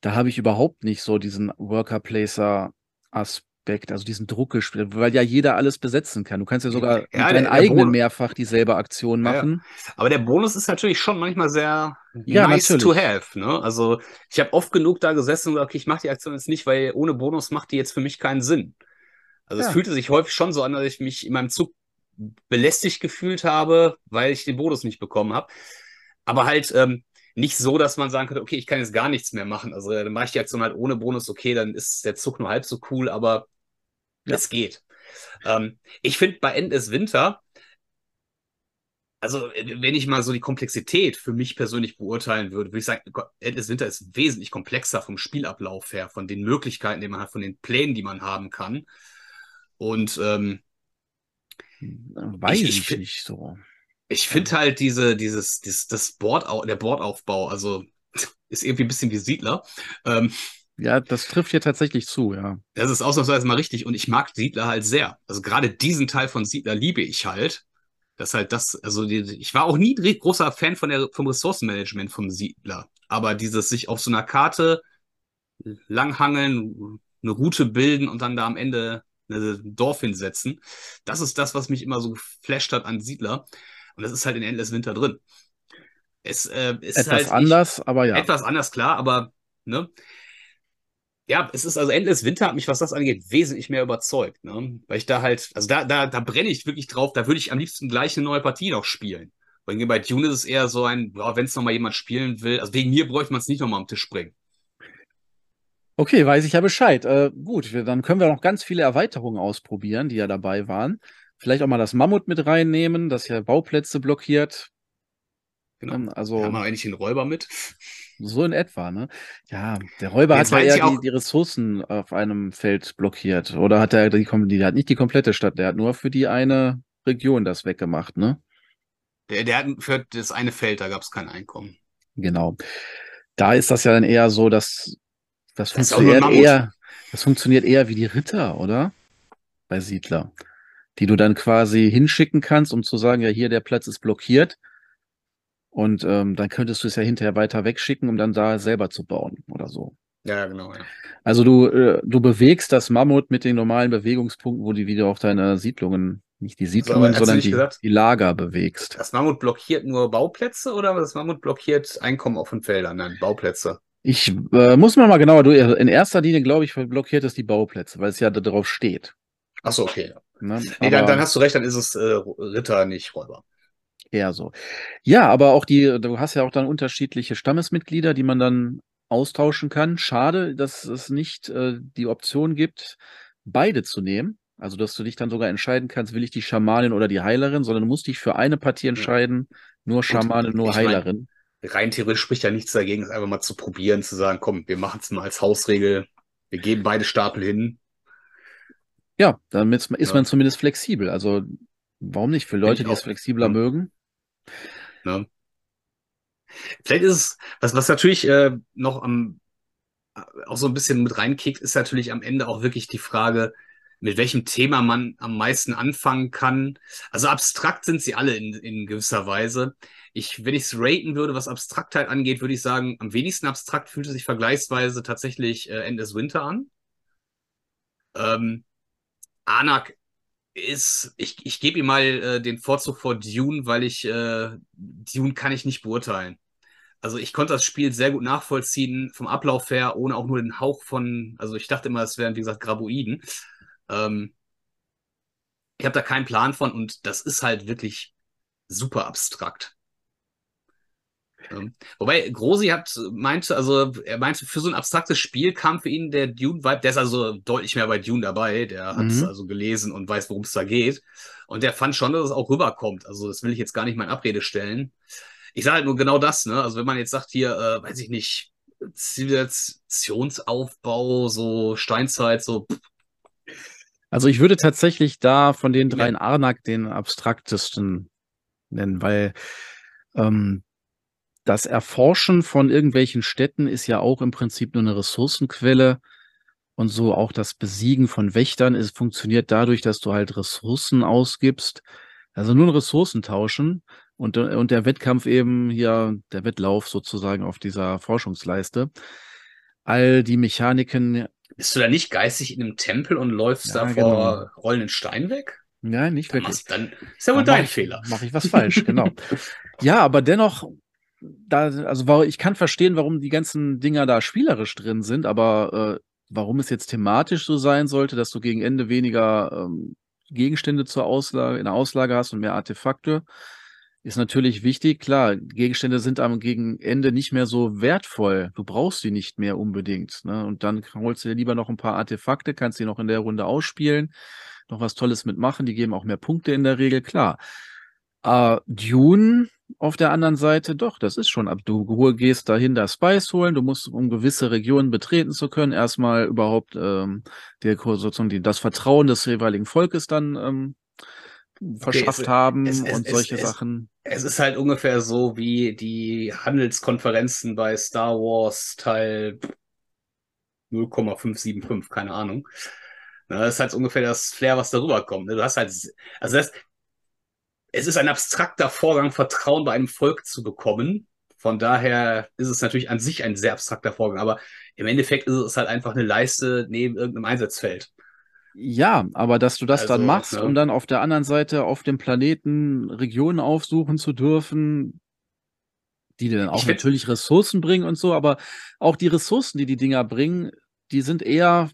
Speaker 1: da habe ich überhaupt nicht so diesen Worker Placer Aspekt Aspekt, also diesen Druck gespielt, weil ja jeder alles besetzen kann. Du kannst ja sogar ja, mit deinen eigenen Bonus. mehrfach dieselbe Aktion machen.
Speaker 2: Ja, aber der Bonus ist natürlich schon manchmal sehr ja, nice natürlich. to have. Ne? Also ich habe oft genug da gesessen und gesagt, okay, ich mache die Aktion jetzt nicht, weil ohne Bonus macht die jetzt für mich keinen Sinn. Also es fühlte sich häufig schon so an, dass ich mich in meinem Zug belästigt gefühlt habe, weil ich den Bonus nicht bekommen habe. Aber halt ähm, nicht so, dass man sagen könnte, okay, ich kann jetzt gar nichts mehr machen. Also dann mache ich die Aktion halt ohne Bonus, okay, dann ist der Zug nur halb so cool, aber ja. Es geht. Ähm, ich finde bei Endless Winter, also wenn ich mal so die Komplexität für mich persönlich beurteilen würde, würde ich sagen, Endless Winter ist wesentlich komplexer vom Spielablauf her, von den Möglichkeiten, die man hat, von den Plänen, die man haben kann. Und ähm,
Speaker 1: weiß ich, ich, ich nicht so.
Speaker 2: Ich finde halt diese, dieses, dieses, das Board, der Bordaufbau, also <laughs> ist irgendwie ein bisschen wie Siedler. Ähm,
Speaker 1: ja, das trifft hier tatsächlich zu, ja.
Speaker 2: Das ist ausnahmsweise mal richtig und ich mag Siedler halt sehr. Also gerade diesen Teil von Siedler liebe ich halt. Das halt das, also die, ich war auch nie großer Fan von der, vom Ressourcenmanagement vom Siedler. Aber dieses sich auf so einer Karte langhangeln, eine Route bilden und dann da am Ende ein Dorf hinsetzen, das ist das, was mich immer so geflasht hat an Siedler. Und das ist halt in Endless Winter drin.
Speaker 1: Es äh, ist etwas halt, anders, aber ja.
Speaker 2: Etwas anders, klar, aber ne, ja, es ist also Endless Winter hat mich, was das angeht, wesentlich mehr überzeugt, ne? Weil ich da halt, also da, da, da brenne ich wirklich drauf, da würde ich am liebsten gleich eine neue Partie noch spielen. Weil bei Dune ist es eher so ein, wenn es nochmal jemand spielen will, also wegen mir bräuchte man es nicht nochmal am Tisch bringen.
Speaker 1: Okay, weiß ich ja Bescheid. Äh, gut, dann können wir noch ganz viele Erweiterungen ausprobieren, die ja dabei waren. Vielleicht auch mal das Mammut mit reinnehmen, das ja Bauplätze blockiert.
Speaker 2: Genau. Ähm, also, Haben wir eigentlich den Räuber mit?
Speaker 1: So in etwa, ne? Ja, der Räuber Jetzt hat ja eher die, die, Ressourcen auf einem Feld blockiert. Oder hat er die, die hat nicht die komplette Stadt, der hat nur für die eine Region das weggemacht, ne?
Speaker 2: Der, der hat für das eine Feld, da gab es kein Einkommen.
Speaker 1: Genau. Da ist das ja dann eher so, dass das, das funktioniert eher, das funktioniert eher wie die Ritter, oder? Bei Siedler. Die du dann quasi hinschicken kannst, um zu sagen, ja, hier der Platz ist blockiert und ähm, dann könntest du es ja hinterher weiter wegschicken, um dann da selber zu bauen oder so.
Speaker 2: Ja, genau. Ja.
Speaker 1: Also du, äh, du bewegst das Mammut mit den normalen Bewegungspunkten, wo du wieder auch deine Siedlungen, nicht die Siedlungen, so, sondern die, die, Lager bewegst.
Speaker 2: Das Mammut blockiert nur Bauplätze oder das Mammut blockiert Einkommen auf den Feldern? Nein, Bauplätze.
Speaker 1: Ich äh, muss mal mal genauer durch. In erster Linie, glaube ich, blockiert es die Bauplätze, weil es ja da drauf steht.
Speaker 2: Achso, okay. Ne? Nee, dann, dann, hast du recht, dann ist es äh, Ritter, nicht Räuber
Speaker 1: eher so. Ja, aber auch die, du hast ja auch dann unterschiedliche Stammesmitglieder, die man dann austauschen kann. Schade, dass es nicht äh, die Option gibt, beide zu nehmen. Also, dass du dich dann sogar entscheiden kannst, will ich die Schamanin oder die Heilerin, sondern du musst dich für eine Partie entscheiden, nur Schamanin, nur Heilerin.
Speaker 2: Mein, rein theoretisch spricht ja nichts dagegen, es einfach mal zu probieren, zu sagen, komm, wir machen es mal als Hausregel, wir geben beide Stapel hin.
Speaker 1: Ja, damit ist ja. man zumindest flexibel. Also, warum nicht? Für Leute, die es flexibler ja. mögen.
Speaker 2: Ne? Vielleicht ist es, was, was natürlich äh, noch am, auch so ein bisschen mit reinkickt, ist natürlich am Ende auch wirklich die Frage, mit welchem Thema man am meisten anfangen kann. Also abstrakt sind sie alle in, in gewisser Weise. Ich, wenn ich es raten würde, was Abstraktheit angeht, würde ich sagen, am wenigsten abstrakt fühlte sich vergleichsweise tatsächlich äh, End Winter an. Ähm, Anak ist, ich, ich gebe ihm mal äh, den Vorzug vor Dune, weil ich äh, Dune kann ich nicht beurteilen. Also ich konnte das Spiel sehr gut nachvollziehen vom Ablauf her, ohne auch nur den Hauch von, also ich dachte immer, es wären, wie gesagt, Graboiden. Ähm, ich habe da keinen Plan von und das ist halt wirklich super abstrakt. Wobei Grosi hat meinte, also er meinte, für so ein abstraktes Spiel kam für ihn der Dune-Vibe, der ist also deutlich mehr bei Dune dabei, der hat es mhm. also gelesen und weiß, worum es da geht. Und der fand schon, dass es auch rüberkommt. Also das will ich jetzt gar nicht mal in Abrede stellen. Ich sage halt nur genau das, ne? Also wenn man jetzt sagt hier, äh, weiß ich nicht, Zivilisationsaufbau, so Steinzeit, so.
Speaker 1: Also ich würde tatsächlich da von den dreien Arnak den abstraktesten nennen, weil ähm, das Erforschen von irgendwelchen Städten ist ja auch im Prinzip nur eine Ressourcenquelle. Und so auch das Besiegen von Wächtern ist, funktioniert dadurch, dass du halt Ressourcen ausgibst. Also nur ein Ressourcentauschen und, und der Wettkampf eben hier, der Wettlauf sozusagen auf dieser Forschungsleiste. All die Mechaniken.
Speaker 2: Bist du da nicht geistig in einem Tempel und läufst ja, da vor genau. rollenden Stein weg?
Speaker 1: Nein, nicht dann wirklich.
Speaker 2: Dann ist ja wohl dein ich, Fehler.
Speaker 1: Mache ich was falsch, genau. <laughs> ja, aber dennoch, da, also ich kann verstehen, warum die ganzen Dinger da spielerisch drin sind, aber äh, warum es jetzt thematisch so sein sollte, dass du gegen Ende weniger ähm, Gegenstände zur Auslage, in der Auslage hast und mehr Artefakte, ist natürlich wichtig. Klar, Gegenstände sind am Gegenende nicht mehr so wertvoll. Du brauchst sie nicht mehr unbedingt. Ne? Und dann holst du dir lieber noch ein paar Artefakte, kannst sie noch in der Runde ausspielen, noch was Tolles mitmachen. Die geben auch mehr Punkte in der Regel, klar. Äh, Dune auf der anderen Seite, doch, das ist schon ab. Du gehst dahin da Spice holen, du musst, um gewisse Regionen betreten zu können, erstmal überhaupt ähm, der, sozusagen die, das Vertrauen des jeweiligen Volkes dann ähm, verschafft okay, haben es, es, und es, solche Sachen.
Speaker 2: Es ist halt ungefähr so wie die Handelskonferenzen bei Star Wars Teil 0,575, keine Ahnung. das ist halt ungefähr das Flair, was darüber kommt. Ne? Du hast halt, also das, es ist ein abstrakter Vorgang, Vertrauen bei einem Volk zu bekommen. Von daher ist es natürlich an sich ein sehr abstrakter Vorgang, aber im Endeffekt ist es halt einfach eine Leiste neben irgendeinem Einsatzfeld.
Speaker 1: Ja, aber dass du das also, dann machst, ne? um dann auf der anderen Seite auf dem Planeten Regionen aufsuchen zu dürfen, die dir dann auch natürlich Ressourcen bringen und so, aber auch die Ressourcen, die die Dinger bringen, die sind eher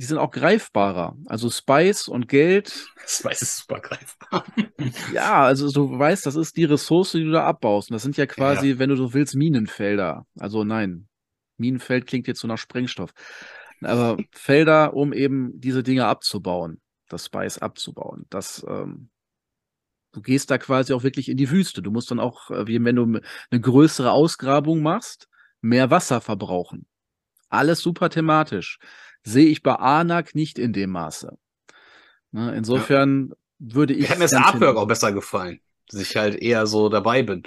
Speaker 1: die sind auch greifbarer. Also Spice und Geld. <laughs>
Speaker 2: Spice ist super greifbar. <laughs>
Speaker 1: ja, also du weißt, das ist die Ressource, die du da abbaust. Und das sind ja quasi, ja. wenn du so willst, Minenfelder. Also nein, Minenfeld klingt jetzt so nach Sprengstoff. Aber Felder, um eben diese Dinge abzubauen, das Spice abzubauen. Das, ähm, du gehst da quasi auch wirklich in die Wüste. Du musst dann auch, äh, wie wenn du eine größere Ausgrabung machst, mehr Wasser verbrauchen. Alles super thematisch sehe ich bei Anak nicht in dem Maße. Ne, insofern ja. würde ich.
Speaker 2: Hat mir das Artwork auch besser gefallen, dass ich halt eher so dabei bin.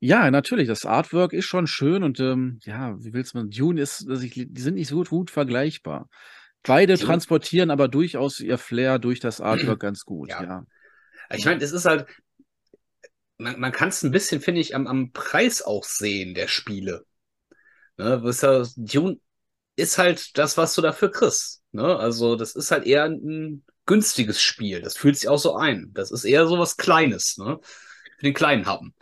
Speaker 1: Ja, natürlich. Das Artwork ist schon schön und ähm, ja, wie willst man? Dune ist, ich, die sind nicht so gut, gut vergleichbar. Beide so. transportieren aber durchaus ihr Flair durch das Artwork ganz gut. Ja. ja.
Speaker 2: Ich meine, es ist halt, man, man kann es ein bisschen, finde ich, am, am Preis auch sehen der Spiele. Ne, Dune ist halt das, was du dafür kriegst. Ne? Also, das ist halt eher ein günstiges Spiel. Das fühlt sich auch so ein. Das ist eher so was Kleines, ne? Für den kleinen Happen.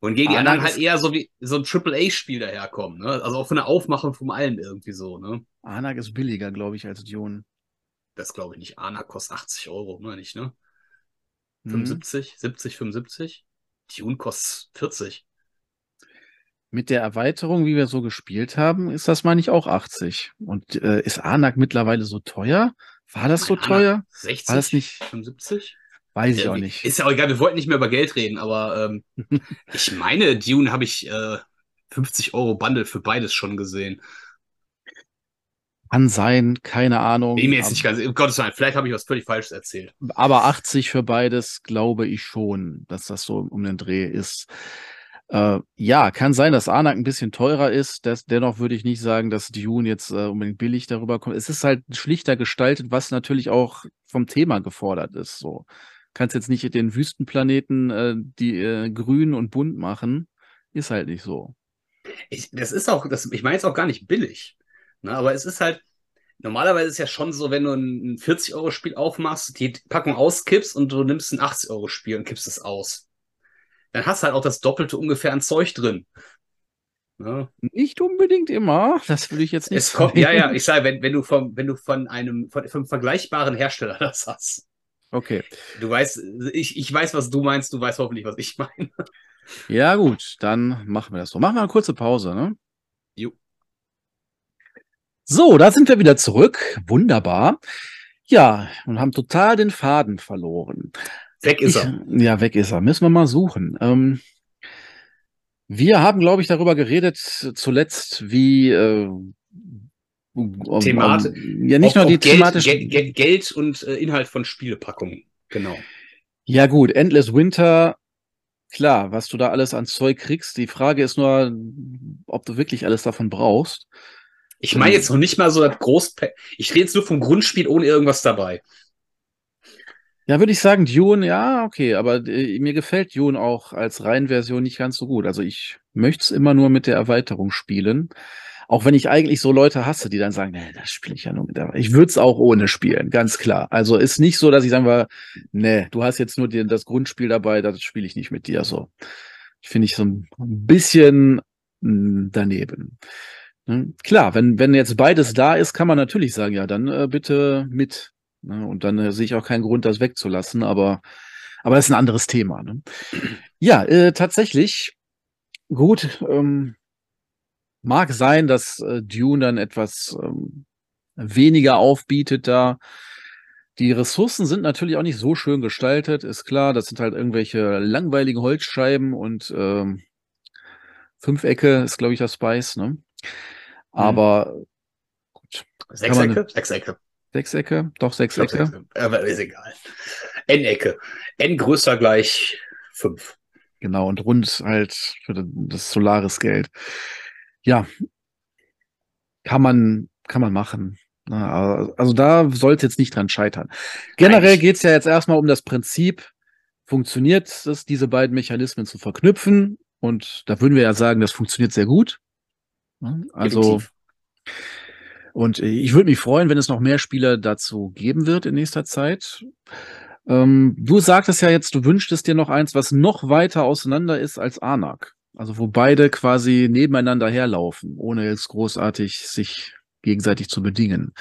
Speaker 2: Und gegen die ah, anderen halt eher so wie so ein Triple-A-Spiel daherkommen, ne? Also auch von der Aufmachung von allen irgendwie so, ne?
Speaker 1: Anak ist billiger, glaube ich, als Dune.
Speaker 2: Das glaube ich nicht. Anak kostet 80 Euro, meine ich, ne? Mhm. 75, 70, 75. Dune kostet 40
Speaker 1: mit der Erweiterung, wie wir so gespielt haben, ist das, meine ich, auch 80. Und äh, ist Anak mittlerweile so teuer? War das so Anak teuer?
Speaker 2: 60?
Speaker 1: War das nicht?
Speaker 2: 75?
Speaker 1: Weiß ich äh, auch nicht.
Speaker 2: Ist ja auch egal, wir wollten nicht mehr über Geld reden, aber ähm, <laughs> ich meine, Dune habe ich äh, 50 Euro Bundle für beides schon gesehen.
Speaker 1: Kann sein, keine Ahnung.
Speaker 2: Bin mir jetzt nicht ganz, um Gottes Willen, vielleicht habe ich was völlig Falsches erzählt.
Speaker 1: Aber 80 für beides glaube ich schon, dass das so um den Dreh ist. Äh, ja, kann sein, dass Anak ein bisschen teurer ist. Das, dennoch würde ich nicht sagen, dass Dune jetzt äh, unbedingt billig darüber kommt. Es ist halt schlichter gestaltet, was natürlich auch vom Thema gefordert ist. So kannst jetzt nicht den Wüstenplaneten äh, die äh, grün und bunt machen. Ist halt nicht so.
Speaker 2: Ich, das ist auch, das, ich meine jetzt auch gar nicht billig. Ne? Aber es ist halt, normalerweise ist ja schon so, wenn du ein 40-Euro-Spiel aufmachst, die Packung auskippst und du nimmst ein 80-Euro-Spiel und kippst es aus dann hast du halt auch das Doppelte ungefähr an Zeug drin.
Speaker 1: Ja. Nicht unbedingt immer, das würde ich jetzt nicht
Speaker 2: es kommt, Ja, ja, ich sage, wenn, wenn du vom, wenn du von einem, von, vom vergleichbaren Hersteller <laughs> das hast.
Speaker 1: Okay.
Speaker 2: Du weißt, ich, ich weiß, was du meinst, du weißt hoffentlich, was ich meine.
Speaker 1: Ja, gut, dann machen wir das so. Machen wir eine kurze Pause, ne?
Speaker 2: Jo.
Speaker 1: So, da sind wir wieder zurück. Wunderbar. Ja, und haben total den Faden verloren.
Speaker 2: Weg ist er.
Speaker 1: ja, weg ist er. Müssen wir mal suchen. Ähm, wir haben, glaube ich, darüber geredet zuletzt, wie äh,
Speaker 2: Themati
Speaker 1: um, ja nicht nur die
Speaker 2: thematische Geld, Geld und äh, Inhalt von Spielepackungen. Genau.
Speaker 1: Ja gut, Endless Winter klar, was du da alles an Zeug kriegst. Die Frage ist nur, ob du wirklich alles davon brauchst.
Speaker 2: Ich meine jetzt noch nicht mal so das Groß. Ich rede jetzt nur vom Grundspiel ohne irgendwas dabei.
Speaker 1: Ja, würde ich sagen, Dune, ja, okay, aber äh, mir gefällt Dune auch als Reihenversion nicht ganz so gut. Also ich möchte es immer nur mit der Erweiterung spielen. Auch wenn ich eigentlich so Leute hasse, die dann sagen, nee, das spiele ich ja nur mit der. Ich würde es auch ohne spielen, ganz klar. Also ist nicht so, dass ich sagen wir, nee, du hast jetzt nur die, das Grundspiel dabei, das spiele ich nicht mit dir. So, finde ich so ein bisschen hm, daneben. Hm, klar, wenn, wenn jetzt beides da ist, kann man natürlich sagen, ja, dann äh, bitte mit. Ne? Und dann äh, sehe ich auch keinen Grund, das wegzulassen, aber, aber das ist ein anderes Thema. Ne? Ja, äh, tatsächlich, gut, ähm, mag sein, dass äh, Dune dann etwas ähm, weniger aufbietet da. Die Ressourcen sind natürlich auch nicht so schön gestaltet, ist klar. Das sind halt irgendwelche langweiligen Holzscheiben und ähm, Fünfecke ist, glaube ich, das Spice, ne? Mhm. Aber
Speaker 2: mhm. gut. Sechsecke? Sechsecke.
Speaker 1: Sechsecke? Doch, Sechsecke. Sechs
Speaker 2: Aber ist egal. N-Ecke. N größer gleich fünf.
Speaker 1: Genau, und rund halt für das Solaris-Geld. Ja, kann man, kann man machen. Also da sollte jetzt nicht dran scheitern. Generell geht es ja jetzt erstmal um das Prinzip, funktioniert es, diese beiden Mechanismen zu verknüpfen? Und da würden wir ja sagen, das funktioniert sehr gut. Also, Definitiv. Und ich würde mich freuen, wenn es noch mehr Spieler dazu geben wird in nächster Zeit. Ähm, du sagtest ja jetzt, du wünschtest dir noch eins, was noch weiter auseinander ist als Anak. Also wo beide quasi nebeneinander herlaufen, ohne jetzt großartig sich gegenseitig zu bedingen.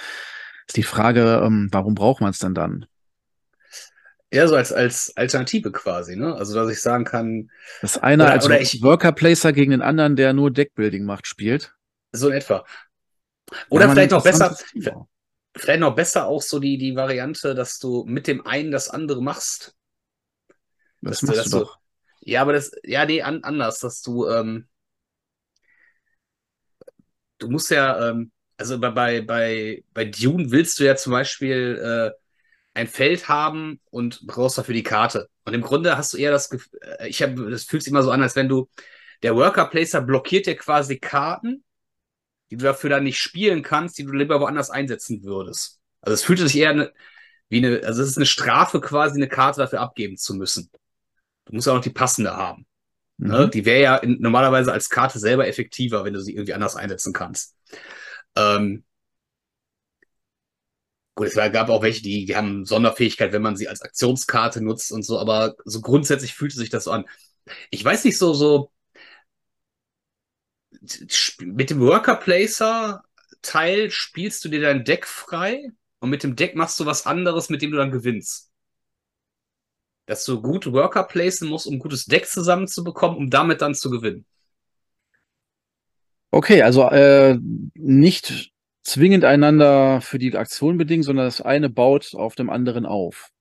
Speaker 1: Ist die Frage, ähm, warum braucht man es denn dann?
Speaker 2: Ja, so als, als Alternative quasi, ne? Also, dass ich sagen kann.
Speaker 1: Dass einer oder, als oder ich, Worker Placer gegen den anderen, der nur Deckbuilding macht, spielt.
Speaker 2: So in etwa. Oder vielleicht noch besser, vielleicht noch besser auch so die, die Variante, dass du mit dem einen das andere machst.
Speaker 1: Das dass machst du, du doch.
Speaker 2: ja, aber das, ja, nee, an, anders, dass du, ähm, du musst ja, ähm, also bei, bei, bei, bei Dune willst du ja zum Beispiel äh, ein Feld haben und brauchst dafür die Karte. Und im Grunde hast du eher das Gefühl, äh, ich habe, das fühlt sich immer so an, als wenn du, der Worker Placer blockiert dir quasi Karten die du dafür dann nicht spielen kannst, die du lieber woanders einsetzen würdest. Also es fühlte sich eher eine, wie eine, also es ist eine Strafe quasi, eine Karte dafür abgeben zu müssen. Du musst auch noch die passende haben. Ne? Mhm. Ne? Die wäre ja in, normalerweise als Karte selber effektiver, wenn du sie irgendwie anders einsetzen kannst. Ähm, gut, es gab auch welche, die, die haben Sonderfähigkeit, wenn man sie als Aktionskarte nutzt und so, aber so grundsätzlich fühlte sich das so an. Ich weiß nicht so, so, mit dem Worker Placer Teil spielst du dir dein Deck frei und mit dem Deck machst du was anderes, mit dem du dann gewinnst. Dass du gut Worker placen musst, um ein gutes Deck zusammenzubekommen, um damit dann zu gewinnen.
Speaker 1: Okay, also äh, nicht zwingend einander für die Aktion bedingen, sondern das eine baut auf dem anderen auf.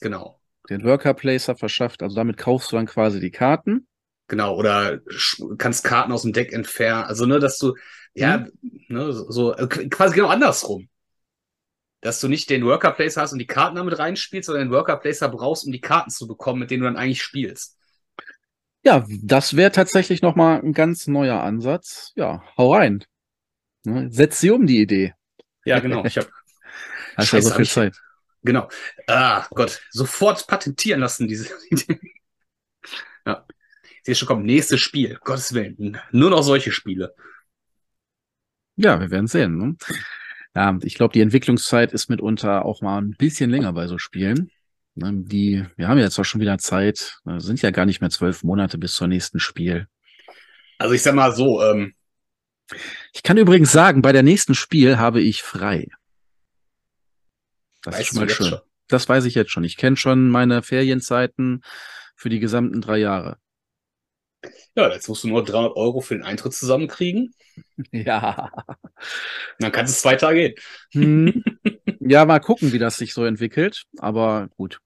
Speaker 2: Genau.
Speaker 1: Den Worker Placer verschafft, also damit kaufst du dann quasi die Karten.
Speaker 2: Genau, oder kannst Karten aus dem Deck entfernen. Also, ne, dass du, ja, mhm. ne, so, äh, quasi genau andersrum. Dass du nicht den Worker Placer hast und die Karten damit reinspielst, sondern den Worker Placer brauchst, um die Karten zu bekommen, mit denen du dann eigentlich spielst.
Speaker 1: Ja, das wäre tatsächlich nochmal ein ganz neuer Ansatz. Ja, hau rein. Ne, setz sie um, die Idee.
Speaker 2: Ja, genau. Ich hab, <laughs>
Speaker 1: Hast ja so viel Zeit.
Speaker 2: Genau. Ah, Gott. Sofort patentieren lassen, diese <laughs> Idee. ja sehe schon kommt, nächstes Spiel. Gottes Willen. Nur noch solche Spiele.
Speaker 1: Ja, wir werden sehen. Ne? Ja, ich glaube, die Entwicklungszeit ist mitunter auch mal ein bisschen länger bei so Spielen. Ne, die, wir haben jetzt auch schon wieder Zeit, ne, sind ja gar nicht mehr zwölf Monate bis zur nächsten Spiel.
Speaker 2: Also ich sag mal so, ähm,
Speaker 1: ich kann übrigens sagen, bei der nächsten Spiel habe ich frei. Das ist schon mal schön. Schon? Das weiß ich jetzt schon. Ich kenne schon meine Ferienzeiten für die gesamten drei Jahre.
Speaker 2: Ja, jetzt musst du nur 300 Euro für den Eintritt zusammenkriegen.
Speaker 1: Ja.
Speaker 2: Dann kannst es zwei Tage gehen.
Speaker 1: Hm. <laughs> Ja, mal gucken, wie das sich so entwickelt. Aber gut.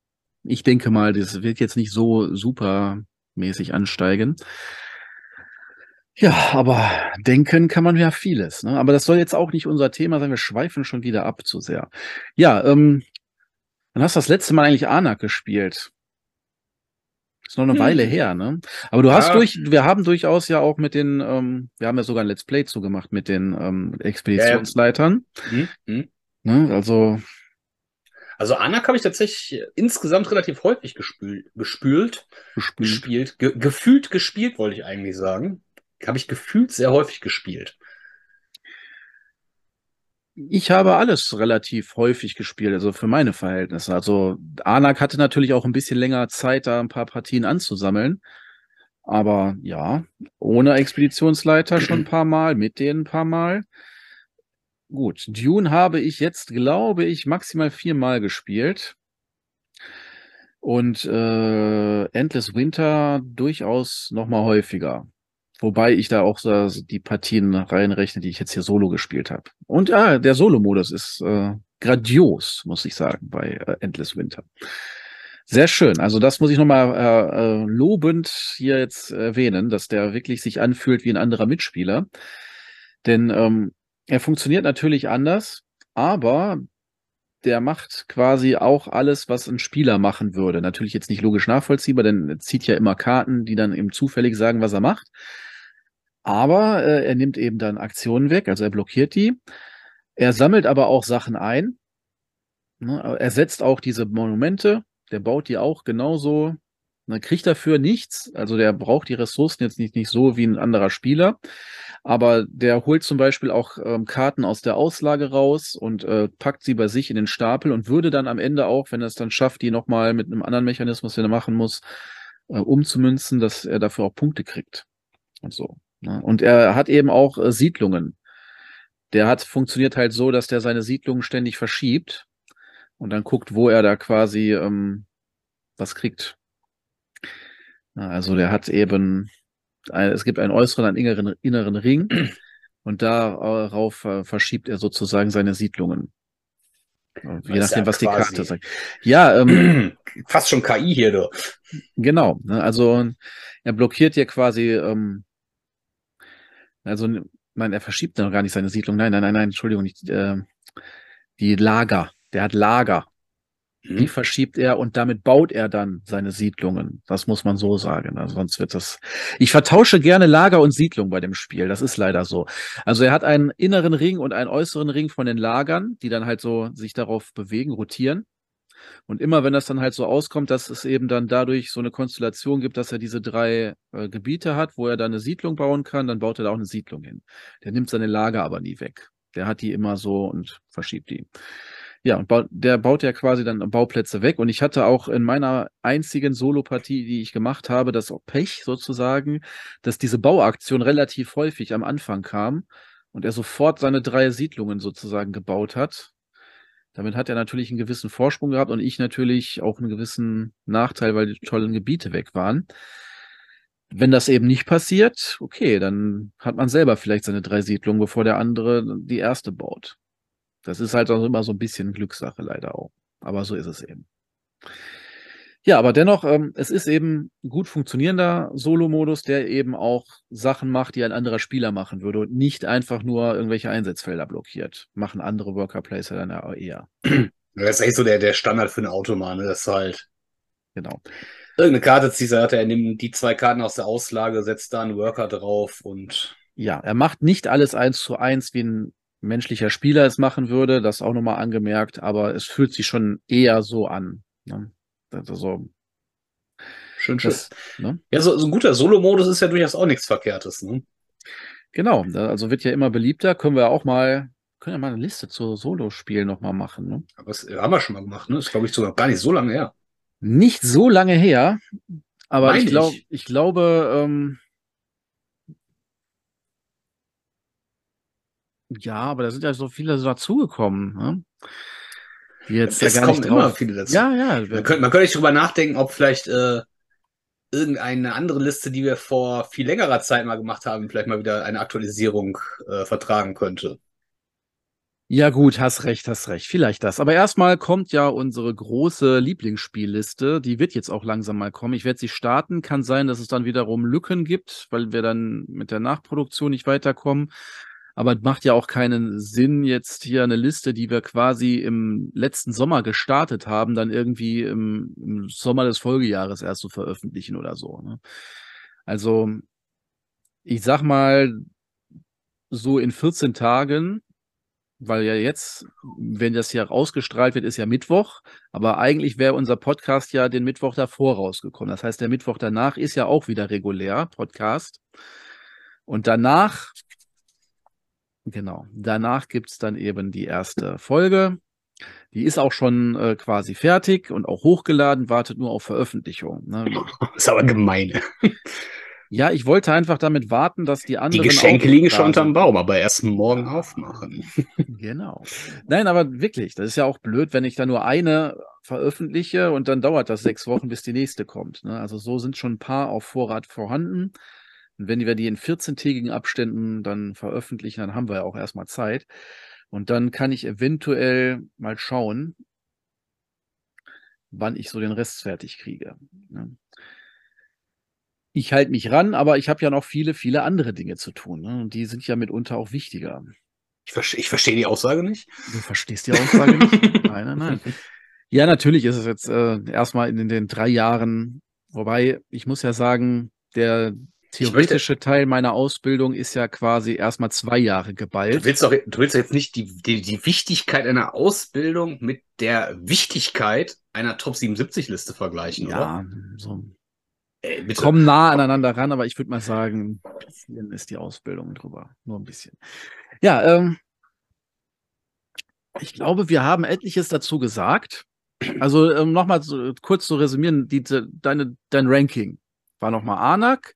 Speaker 1: Ich denke mal, das wird jetzt nicht so supermäßig ansteigen. Ja, aber denken kann man ja vieles. Ne? Aber das soll jetzt auch nicht unser Thema sein. Wir schweifen schon wieder ab zu sehr. Ja, ähm, dann hast du das letzte Mal eigentlich Anak gespielt. Ist noch eine
Speaker 2: Hm.
Speaker 1: Weile her, ne? Aber du hast
Speaker 2: Ja.
Speaker 1: durch, wir haben durchaus ja auch mit den, ähm, wir haben ja sogar ein Let's Play zugemacht mit den ähm, Expeditionsleitern.
Speaker 2: Hm? Hm?
Speaker 1: Ne? Also,
Speaker 2: Also Anak habe ich tatsächlich insgesamt relativ häufig gespült, gespült,
Speaker 1: gespielt.
Speaker 2: gespielt, ge gefühlt gespielt, wollte ich eigentlich sagen. Habe ich gefühlt sehr häufig gespielt.
Speaker 1: Ich habe alles relativ häufig gespielt, also für meine Verhältnisse. Also Anak hatte natürlich auch ein bisschen länger Zeit, da ein paar Partien anzusammeln. Aber ja, ohne Expeditionsleiter schon ein paar Mal, mit denen ein paar Mal. Gut, Dune habe ich jetzt, glaube ich, maximal viermal gespielt. Und äh, Endless Winter durchaus noch mal häufiger. Wobei ich da auch so die Partien reinrechne, die ich jetzt hier solo gespielt habe. Und ja, der Solo-Modus ist äh, grandios, muss ich sagen, bei äh, Endless Winter. Sehr schön. Also das muss ich nochmal äh, äh, lobend hier jetzt erwähnen, dass der wirklich sich anfühlt wie ein anderer Mitspieler. Denn ähm, er funktioniert natürlich anders, aber der macht quasi auch alles, was ein Spieler machen würde. Natürlich jetzt nicht logisch nachvollziehbar, denn er zieht ja immer Karten, die dann eben zufällig sagen, was er macht. Aber äh, er nimmt eben dann Aktionen weg, also er blockiert die. Er sammelt aber auch Sachen ein. Ne? Er setzt auch diese Monumente, der baut die auch genauso. Ne? Kriegt dafür nichts, also der braucht die Ressourcen jetzt nicht, nicht so wie ein anderer Spieler. Aber der holt zum Beispiel auch ähm, Karten aus der Auslage raus und äh, packt sie bei sich in den Stapel und würde dann am Ende auch, wenn er es dann schafft, die nochmal mit einem anderen Mechanismus, den er machen muss, äh, umzumünzen, dass er dafür auch Punkte kriegt. Und so. Ne? Und er hat eben auch äh, Siedlungen. Der hat funktioniert halt so, dass der seine Siedlungen ständig verschiebt und dann guckt, wo er da quasi ähm, was kriegt. Also der hat eben, ein, es gibt einen äußeren, einen inneren, inneren Ring <clears throat> und darauf äh, verschiebt er sozusagen seine Siedlungen. Und Je nachdem, was die Karte sagt. Ja, ähm, <clears throat>
Speaker 2: Fast schon KI hier, du.
Speaker 1: Genau, ne, also er blockiert hier quasi, ähm, also nein, er verschiebt noch gar nicht seine Siedlung. Nein, nein, nein, nein, Entschuldigung, nicht, äh, die Lager. Der hat Lager. Die
Speaker 2: Hm?
Speaker 1: verschiebt er und damit baut er dann seine Siedlungen. Das muss man so sagen. Also sonst wird das. Ich vertausche gerne Lager und Siedlung bei dem Spiel. Das ist leider so. Also er hat einen inneren Ring und einen äußeren Ring von den Lagern, die dann halt so sich darauf bewegen, rotieren. Und immer wenn das dann halt so auskommt, dass es eben dann dadurch so eine Konstellation gibt, dass er diese drei äh, Gebiete hat, wo er dann eine Siedlung bauen kann, dann baut er da auch eine Siedlung hin. Der nimmt seine Lager aber nie weg. Der hat die immer so und verschiebt die. Ja, und baut, der baut ja quasi dann Bauplätze weg. Und ich hatte auch in meiner einzigen Solo-Partie, die ich gemacht habe, das Pech sozusagen, dass diese Bauaktion relativ häufig am Anfang kam und er sofort seine drei Siedlungen sozusagen gebaut hat. Damit hat er natürlich einen gewissen Vorsprung gehabt und ich natürlich auch einen gewissen Nachteil, weil die tollen Gebiete weg waren. Wenn das eben nicht passiert, okay, dann hat man selber vielleicht seine drei Siedlungen, bevor der andere die erste baut. Das ist halt auch immer so ein bisschen Glückssache leider auch. Aber so ist es eben. Ja, aber dennoch, ähm, es ist eben ein gut funktionierender Solo-Modus, der eben auch Sachen macht, die ein anderer Spieler machen würde und nicht einfach nur irgendwelche Einsatzfelder blockiert. Machen andere Worker Placer dann ja eher.
Speaker 2: Das ist echt so der, der Standard für einen Automan, ne? Das ist halt
Speaker 1: Genau.
Speaker 2: irgendeine Karte ziehst, er hat er nimmt die zwei Karten aus der Auslage, setzt da einen Worker drauf und
Speaker 1: Ja, er macht nicht alles eins zu eins, wie ein menschlicher Spieler es machen würde, das auch nochmal angemerkt, aber es fühlt sich schon eher so an. Ne? Also,
Speaker 2: schön, schön.
Speaker 1: das, ne?
Speaker 2: Ja, so, so ein guter Solo-Modus ist ja durchaus auch nichts Verkehrtes, ne?
Speaker 1: Genau, also wird ja immer beliebter. Können wir auch mal, können ja mal eine Liste zu Solo-Spielen nochmal machen. Ne?
Speaker 2: Aber das haben wir schon mal gemacht, ne? Ist, glaube ich, sogar gar nicht so lange her.
Speaker 1: Nicht so lange her, aber
Speaker 2: Meine
Speaker 1: ich, glaub,
Speaker 2: ich.
Speaker 1: ich glaube, ähm, ja, aber da sind ja so viele dazugekommen, ne? Die jetzt
Speaker 2: Es
Speaker 1: ja gar
Speaker 2: kommen
Speaker 1: nicht
Speaker 2: immer viele dazu.
Speaker 1: Ja, ja.
Speaker 2: Man könnte, man könnte nicht drüber nachdenken, ob vielleicht äh, irgendeine andere Liste, die wir vor viel längerer Zeit mal gemacht haben, vielleicht mal wieder eine Aktualisierung äh, vertragen könnte.
Speaker 1: Ja, gut, hast recht, hast recht. Vielleicht das. Aber erstmal kommt ja unsere große Lieblingsspielliste. Die wird jetzt auch langsam mal kommen. Ich werde sie starten. Kann sein, dass es dann wiederum Lücken gibt, weil wir dann mit der Nachproduktion nicht weiterkommen. Aber es macht ja auch keinen Sinn, jetzt hier eine Liste, die wir quasi im letzten Sommer gestartet haben, dann irgendwie im, im Sommer des Folgejahres erst zu veröffentlichen oder so. Ne? Also, ich sag mal, so in 14 Tagen, weil ja jetzt, wenn das hier ausgestrahlt wird, ist ja Mittwoch, aber eigentlich wäre unser Podcast ja den Mittwoch davor rausgekommen. Das heißt, der Mittwoch danach ist ja auch wieder regulär Podcast. Und danach Genau. Danach gibt es dann eben die erste Folge. Die ist auch schon äh, quasi fertig und auch hochgeladen, wartet nur auf Veröffentlichung. Ne? <laughs>
Speaker 2: Ist aber gemein. <laughs>
Speaker 1: Ja, ich wollte einfach damit warten, dass die anderen.
Speaker 2: Die Geschenke liegen schon unterm Baum, aber erst morgen aufmachen. <laughs>
Speaker 1: Genau. Nein, aber wirklich, das ist ja auch blöd, wenn ich da nur eine veröffentliche und dann dauert das sechs Wochen, bis die nächste kommt. Ne? Also so sind schon ein paar auf Vorrat vorhanden. Und wenn wir die in 14-tägigen Abständen dann veröffentlichen, dann haben wir ja auch erstmal Zeit. Und dann kann ich eventuell mal schauen, wann ich so den Rest fertig kriege. Ne? Ich halte mich ran, aber ich habe ja noch viele, viele andere Dinge zu tun. Ne? Und die sind ja mitunter auch wichtiger.
Speaker 2: Ich, verste ich verstehe die Aussage nicht.
Speaker 1: Du verstehst die Aussage nicht? <laughs> Nein, nein, nein. Ja, natürlich ist es jetzt äh, erstmal in den drei Jahren, wobei ich muss ja sagen, der theoretische Teil meiner Ausbildung ist ja quasi erstmal zwei Jahre geballt.
Speaker 2: Du willst doch, du willst jetzt nicht die, die, die Wichtigkeit einer Ausbildung mit der Wichtigkeit einer Top 77 Liste vergleichen,
Speaker 1: ja,
Speaker 2: oder?
Speaker 1: so. Äh, Kommen nah aneinander ran, aber ich würde mal sagen, ein bisschen ist die Ausbildung drüber. Nur ein bisschen. Ja, ähm, ich glaube, wir haben etliches dazu gesagt. Also ähm, nochmal so, kurz zu resümieren, die, deine, dein Ranking war nochmal Anak,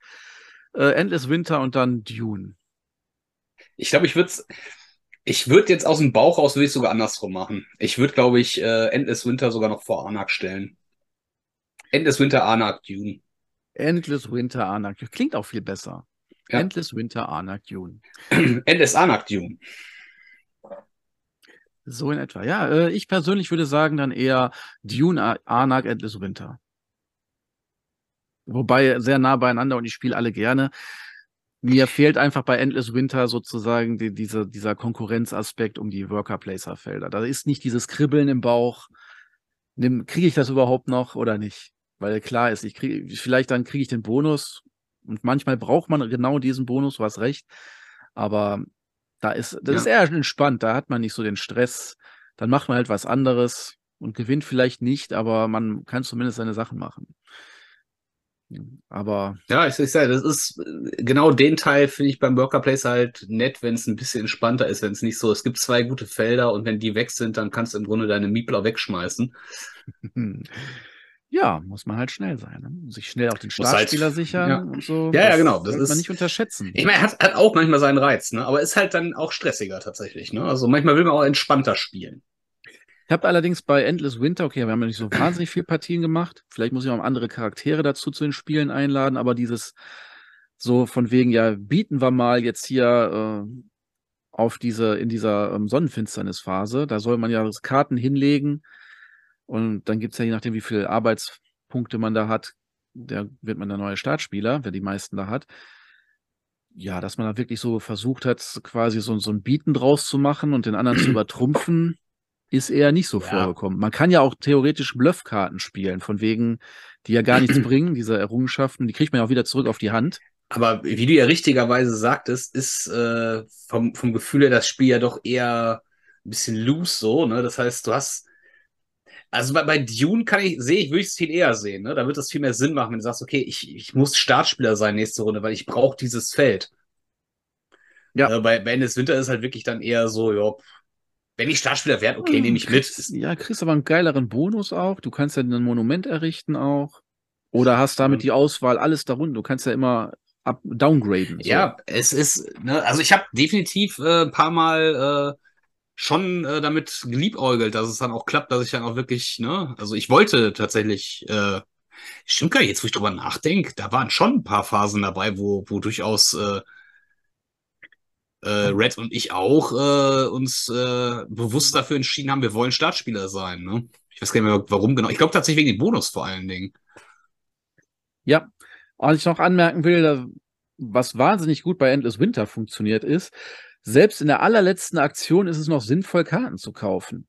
Speaker 1: äh, Endless Winter und dann Dune.
Speaker 2: Ich glaube, ich würde ich würde jetzt aus dem Bauch raus, würde ich sogar andersrum machen. Ich würde, glaube ich, äh, Endless Winter sogar noch vor Anak stellen. Endless Winter, Anak, Dune.
Speaker 1: Endless Winter, Anak. Klingt auch viel besser. Ja. Endless Winter, Anak, Dune. <clears throat>
Speaker 2: Endless Anak, Dune.
Speaker 1: So in etwa. Ja, äh, ich persönlich würde sagen dann eher Dune, Anak, Endless Winter. Wobei sehr nah beieinander und ich spiele alle gerne. Mir fehlt einfach bei Endless Winter sozusagen die, diese, dieser Konkurrenzaspekt um die Worker-Placer-Felder. Da ist nicht dieses Kribbeln im Bauch. Kriege ich das überhaupt noch oder nicht? Weil klar ist, ich kriege, vielleicht dann kriege ich den Bonus und manchmal braucht man genau diesen Bonus, du hast recht. Aber da ist, das ja. ist eher entspannt, da hat man nicht so den Stress. Dann macht man halt was anderes und gewinnt vielleicht nicht, aber man kann zumindest seine Sachen machen. Aber.
Speaker 2: Ja, ich, ich sage, das ist äh, genau den Teil, finde ich beim Worker Place halt nett, wenn es ein bisschen entspannter ist, wenn es nicht so, es gibt zwei gute Felder und wenn die weg sind, dann kannst du im Grunde deine Miepler wegschmeißen. <laughs>
Speaker 1: Ja, muss man halt schnell sein. Ne? Sich schnell auf den Startspieler halt, sichern
Speaker 2: ja.
Speaker 1: und so.
Speaker 2: Ja, ja, genau. Das
Speaker 1: sollte man nicht unterschätzen.
Speaker 2: Ich meine, hat, hat auch manchmal seinen Reiz, ne? aber ist halt dann auch stressiger tatsächlich. Ne? Also manchmal will man auch entspannter spielen.
Speaker 1: Ich habe allerdings bei Endless Winter, okay, wir haben ja nicht so wahnsinnig viele Partien gemacht. Vielleicht muss ich auch andere Charaktere dazu zu den Spielen einladen, aber dieses so von wegen, ja, bieten wir mal jetzt hier äh, auf diese, in dieser ähm, Sonnenfinsternisphase, da soll man ja Karten hinlegen und dann gibt's ja je nachdem, wie viele Arbeitspunkte man da hat, der wird man der neue Startspieler, wer die meisten da hat. Ja, dass man da wirklich so versucht hat, quasi so, so ein Bieten draus zu machen und den anderen zu <clears throat> übertrumpfen ist eher nicht so ja. vorgekommen. Man kann ja auch theoretisch Bluffkarten spielen, von wegen, die ja gar nichts <clears throat> bringen, diese Errungenschaften, die kriegt man ja auch wieder zurück auf die Hand.
Speaker 2: Aber wie du ja richtigerweise sagtest, ist äh, vom, vom Gefühl her das Spiel ja doch eher ein bisschen loose so, ne? Das heißt, du hast. Also bei, bei Dune kann ich, sehe ich, würde ich es viel eher sehen, ne? Da wird es viel mehr Sinn machen, wenn du sagst, okay, ich, ich muss Startspieler sein nächste Runde, weil ich brauche dieses Feld. Ja. Äh, bei, bei Endes Winter ist halt wirklich dann eher so, ja, wenn ich Startspieler werde, okay, nehme ich mit.
Speaker 1: Ja, kriegst aber einen geileren Bonus auch. Du kannst ja ein Monument errichten auch. Oder hast damit die Auswahl, alles darunter. Du kannst ja immer up, downgraden.
Speaker 2: So. Ja, es ist, ne, also ich habe definitiv äh, ein paar Mal äh, schon äh, damit geliebäugelt, dass es dann auch klappt, dass ich dann auch wirklich, ne, also ich wollte tatsächlich, äh, stimmt gar nicht, jetzt wo ich drüber nachdenke, da waren schon ein paar Phasen dabei, wo, wo durchaus äh, äh, Red und ich auch äh, uns äh, bewusst dafür entschieden haben, wir wollen Startspieler sein. Ne? Ich weiß gar nicht mehr, warum genau. Ich glaube tatsächlich wegen dem Bonus vor allen Dingen.
Speaker 1: Ja, was ich noch anmerken will, was wahnsinnig gut bei Endless Winter funktioniert ist, selbst in der allerletzten Aktion ist es noch sinnvoll, Karten zu kaufen.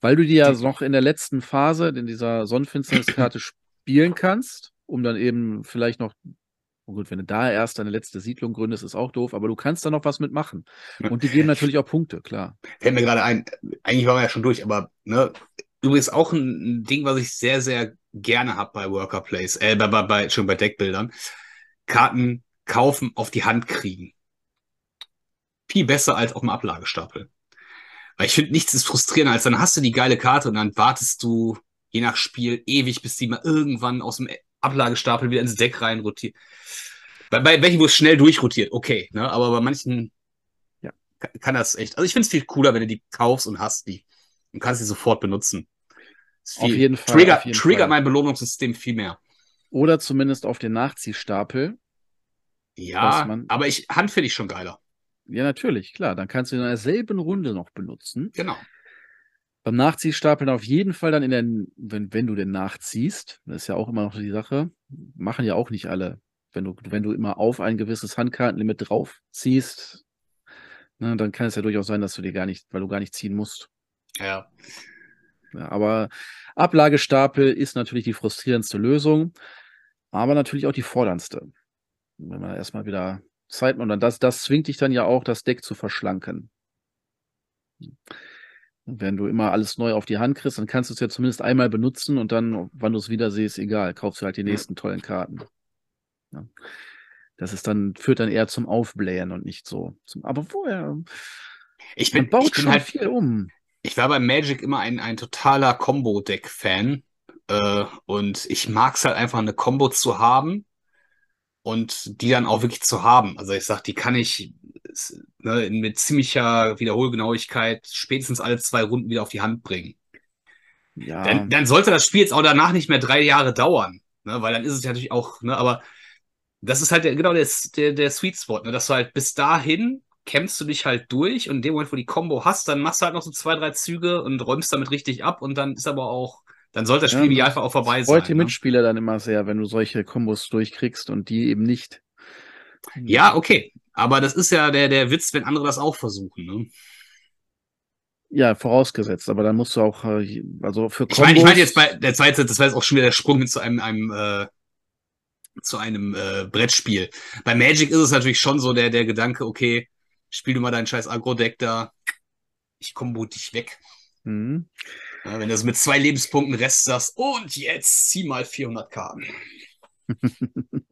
Speaker 1: Weil du die ja noch in der letzten Phase, in dieser Sonnenfinsterniskarte spielen kannst, um dann eben vielleicht noch, oh gut, wenn du da erst deine letzte Siedlung gründest, ist auch doof, aber du kannst da noch was mitmachen. Und die geben natürlich auch Punkte, klar.
Speaker 2: Fällt mir gerade ein, eigentlich waren wir ja schon durch, aber ne, übrigens auch ein, Ding, was ich sehr, sehr gerne habe bei Worker Plays, äh, bei, bei, bei, schon bei Deckbildern. Karten kaufen, auf die Hand kriegen. Viel besser als auf dem Ablagestapel. Weil ich finde, nichts ist frustrierender, als dann hast du die geile Karte und dann wartest du je nach Spiel ewig, bis die mal irgendwann aus dem Ablagestapel wieder ins Deck rein rotiert. Bei, bei welchen, wo es schnell durchrotiert, okay, ne? Aber bei manchen
Speaker 1: Ja.
Speaker 2: kann, kann das echt. Also ich finde es viel cooler, wenn du die kaufst und hast die und kannst sie sofort benutzen.
Speaker 1: Auf jeden Fall,
Speaker 2: Trigger,
Speaker 1: auf jeden
Speaker 2: triggert
Speaker 1: Fall.
Speaker 2: mein Belohnungssystem viel mehr.
Speaker 1: Oder zumindest auf den Nachziehstapel.
Speaker 2: Ja, aber ich Hand finde ich schon geiler.
Speaker 1: Ja, natürlich, klar. Dann kannst du in derselben Runde noch benutzen.
Speaker 2: Genau.
Speaker 1: Beim Nachziehstapeln auf jeden Fall dann in der, wenn, wenn du den nachziehst, das ist ja auch immer noch die Sache, machen ja auch nicht alle. Wenn du, wenn du immer auf ein gewisses Handkartenlimit draufziehst, ne, dann kann es ja durchaus sein, dass du dir gar nicht, weil du gar nicht ziehen musst.
Speaker 2: Ja.
Speaker 1: Ja, aber Ablagestapel ist natürlich die frustrierendste Lösung, aber natürlich auch die forderndste. Wenn man erstmal wieder Zeit und dann das, das zwingt dich dann ja auch, das Deck zu verschlanken. Und Wenn du immer alles neu auf die Hand kriegst, dann kannst du es ja zumindest einmal benutzen und dann, wann du es wieder siehst, egal, kaufst du halt die nächsten tollen Karten. Ja. Das ist dann, führt dann eher zum Aufblähen und nicht so. Zum, aber vorher,
Speaker 2: Ich
Speaker 1: man
Speaker 2: bin,
Speaker 1: baut
Speaker 2: ich bin
Speaker 1: schon
Speaker 2: halt
Speaker 1: viel um.
Speaker 2: Ich war bei Magic immer ein, ein totaler Combo-Deck-Fan. Äh, und ich mag es halt einfach, eine Combo zu haben und die dann auch wirklich zu haben. Also ich sag, die kann ich ne, mit ziemlicher Wiederholgenauigkeit spätestens alle zwei Runden wieder auf die Hand bringen.
Speaker 1: Ja,
Speaker 2: Dann, dann sollte das Spiel jetzt auch danach nicht mehr drei Jahre dauern. Ne, weil dann ist es ja natürlich auch, ne, aber das ist halt der, genau der, der, der Sweet Spot, ne, dass du halt bis dahin kämpfst du dich halt durch und in dem Moment, wo du die Combo hast, dann machst du halt noch so zwei, drei Züge und räumst damit richtig ab und dann ist aber auch, dann sollte das
Speaker 1: Ja,
Speaker 2: Spiel im
Speaker 1: das
Speaker 2: Idealfall auch vorbei
Speaker 1: freut
Speaker 2: sein.
Speaker 1: die
Speaker 2: Ne?
Speaker 1: Mitspieler dann immer sehr, wenn du solche Kombos durchkriegst und die eben nicht.
Speaker 2: Ja, okay. Aber das ist ja der, der Witz, wenn andere das auch versuchen. Ne?
Speaker 1: Ja, vorausgesetzt, aber dann musst du auch, äh, also für
Speaker 2: Ich meine, ich
Speaker 1: Kombos-
Speaker 2: meine jetzt bei der zweite, das war jetzt auch schon wieder der Sprung hin zu einem, einem äh, zu einem äh, Brettspiel. Bei Magic ist es natürlich schon so der, der Gedanke, okay, spiel du mal deinen scheiß Agro-Deck da, ich kombo dich weg.
Speaker 1: Mhm.
Speaker 2: Ja, wenn du so mit zwei Lebenspunkten Rest sagst, und jetzt zieh mal 400 Karten. <laughs>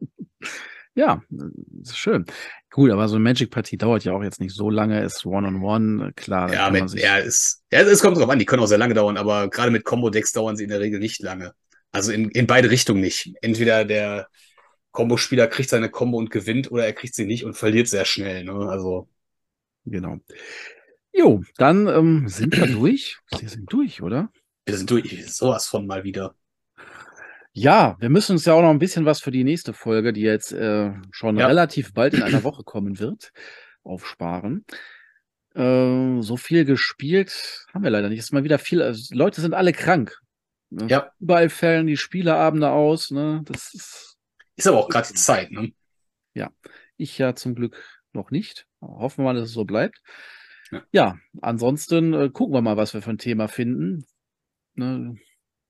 Speaker 1: Ja, das ist schön. Gut, aber so eine Magic-Partie dauert ja auch jetzt nicht so lange, ist One-on-One, klar. da
Speaker 2: Ja,
Speaker 1: kann man
Speaker 2: mit, ja, es, ja, es kommt drauf an, die können auch sehr lange dauern, aber gerade mit Combo-Decks dauern sie in der Regel nicht lange. Also in, in beide Richtungen nicht. Entweder der Combo-Spieler kriegt seine Combo und gewinnt oder er kriegt sie nicht und verliert sehr schnell. Ne? Also
Speaker 1: genau. Jo, dann ähm, sind wir durch. Wir sind durch, oder?
Speaker 2: wir sind durch. Sowas von mal wieder.
Speaker 1: Ja, wir müssen uns ja auch noch ein bisschen was für die nächste Folge, die jetzt äh, schon
Speaker 2: Ja.
Speaker 1: relativ bald in einer Woche kommen wird, aufsparen. Äh, so viel gespielt haben wir leider nicht. Es ist mal wieder viel. Also Leute sind alle krank. Ne?
Speaker 2: Ja.
Speaker 1: Überall fällen die Spieleabende aus. Ne? Das ist
Speaker 2: Ist aber auch gerade die Zeit. Ne?
Speaker 1: ich ja zum Glück noch nicht. Hoffen wir mal, dass es so bleibt.
Speaker 2: Ja.
Speaker 1: Ja, ansonsten äh, gucken wir mal, was wir für ein Thema finden. Ne?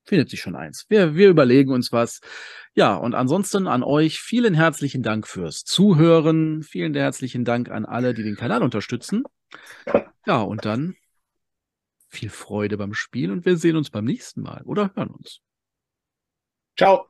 Speaker 1: Findet sich schon eins. Wir, wir überlegen uns was. Ja, und ansonsten an euch vielen herzlichen Dank fürs Zuhören. Vielen herzlichen Dank an alle, die den Kanal unterstützen. Ja, und dann viel Freude beim Spiel und wir sehen uns beim nächsten Mal oder hören uns.
Speaker 2: Ciao.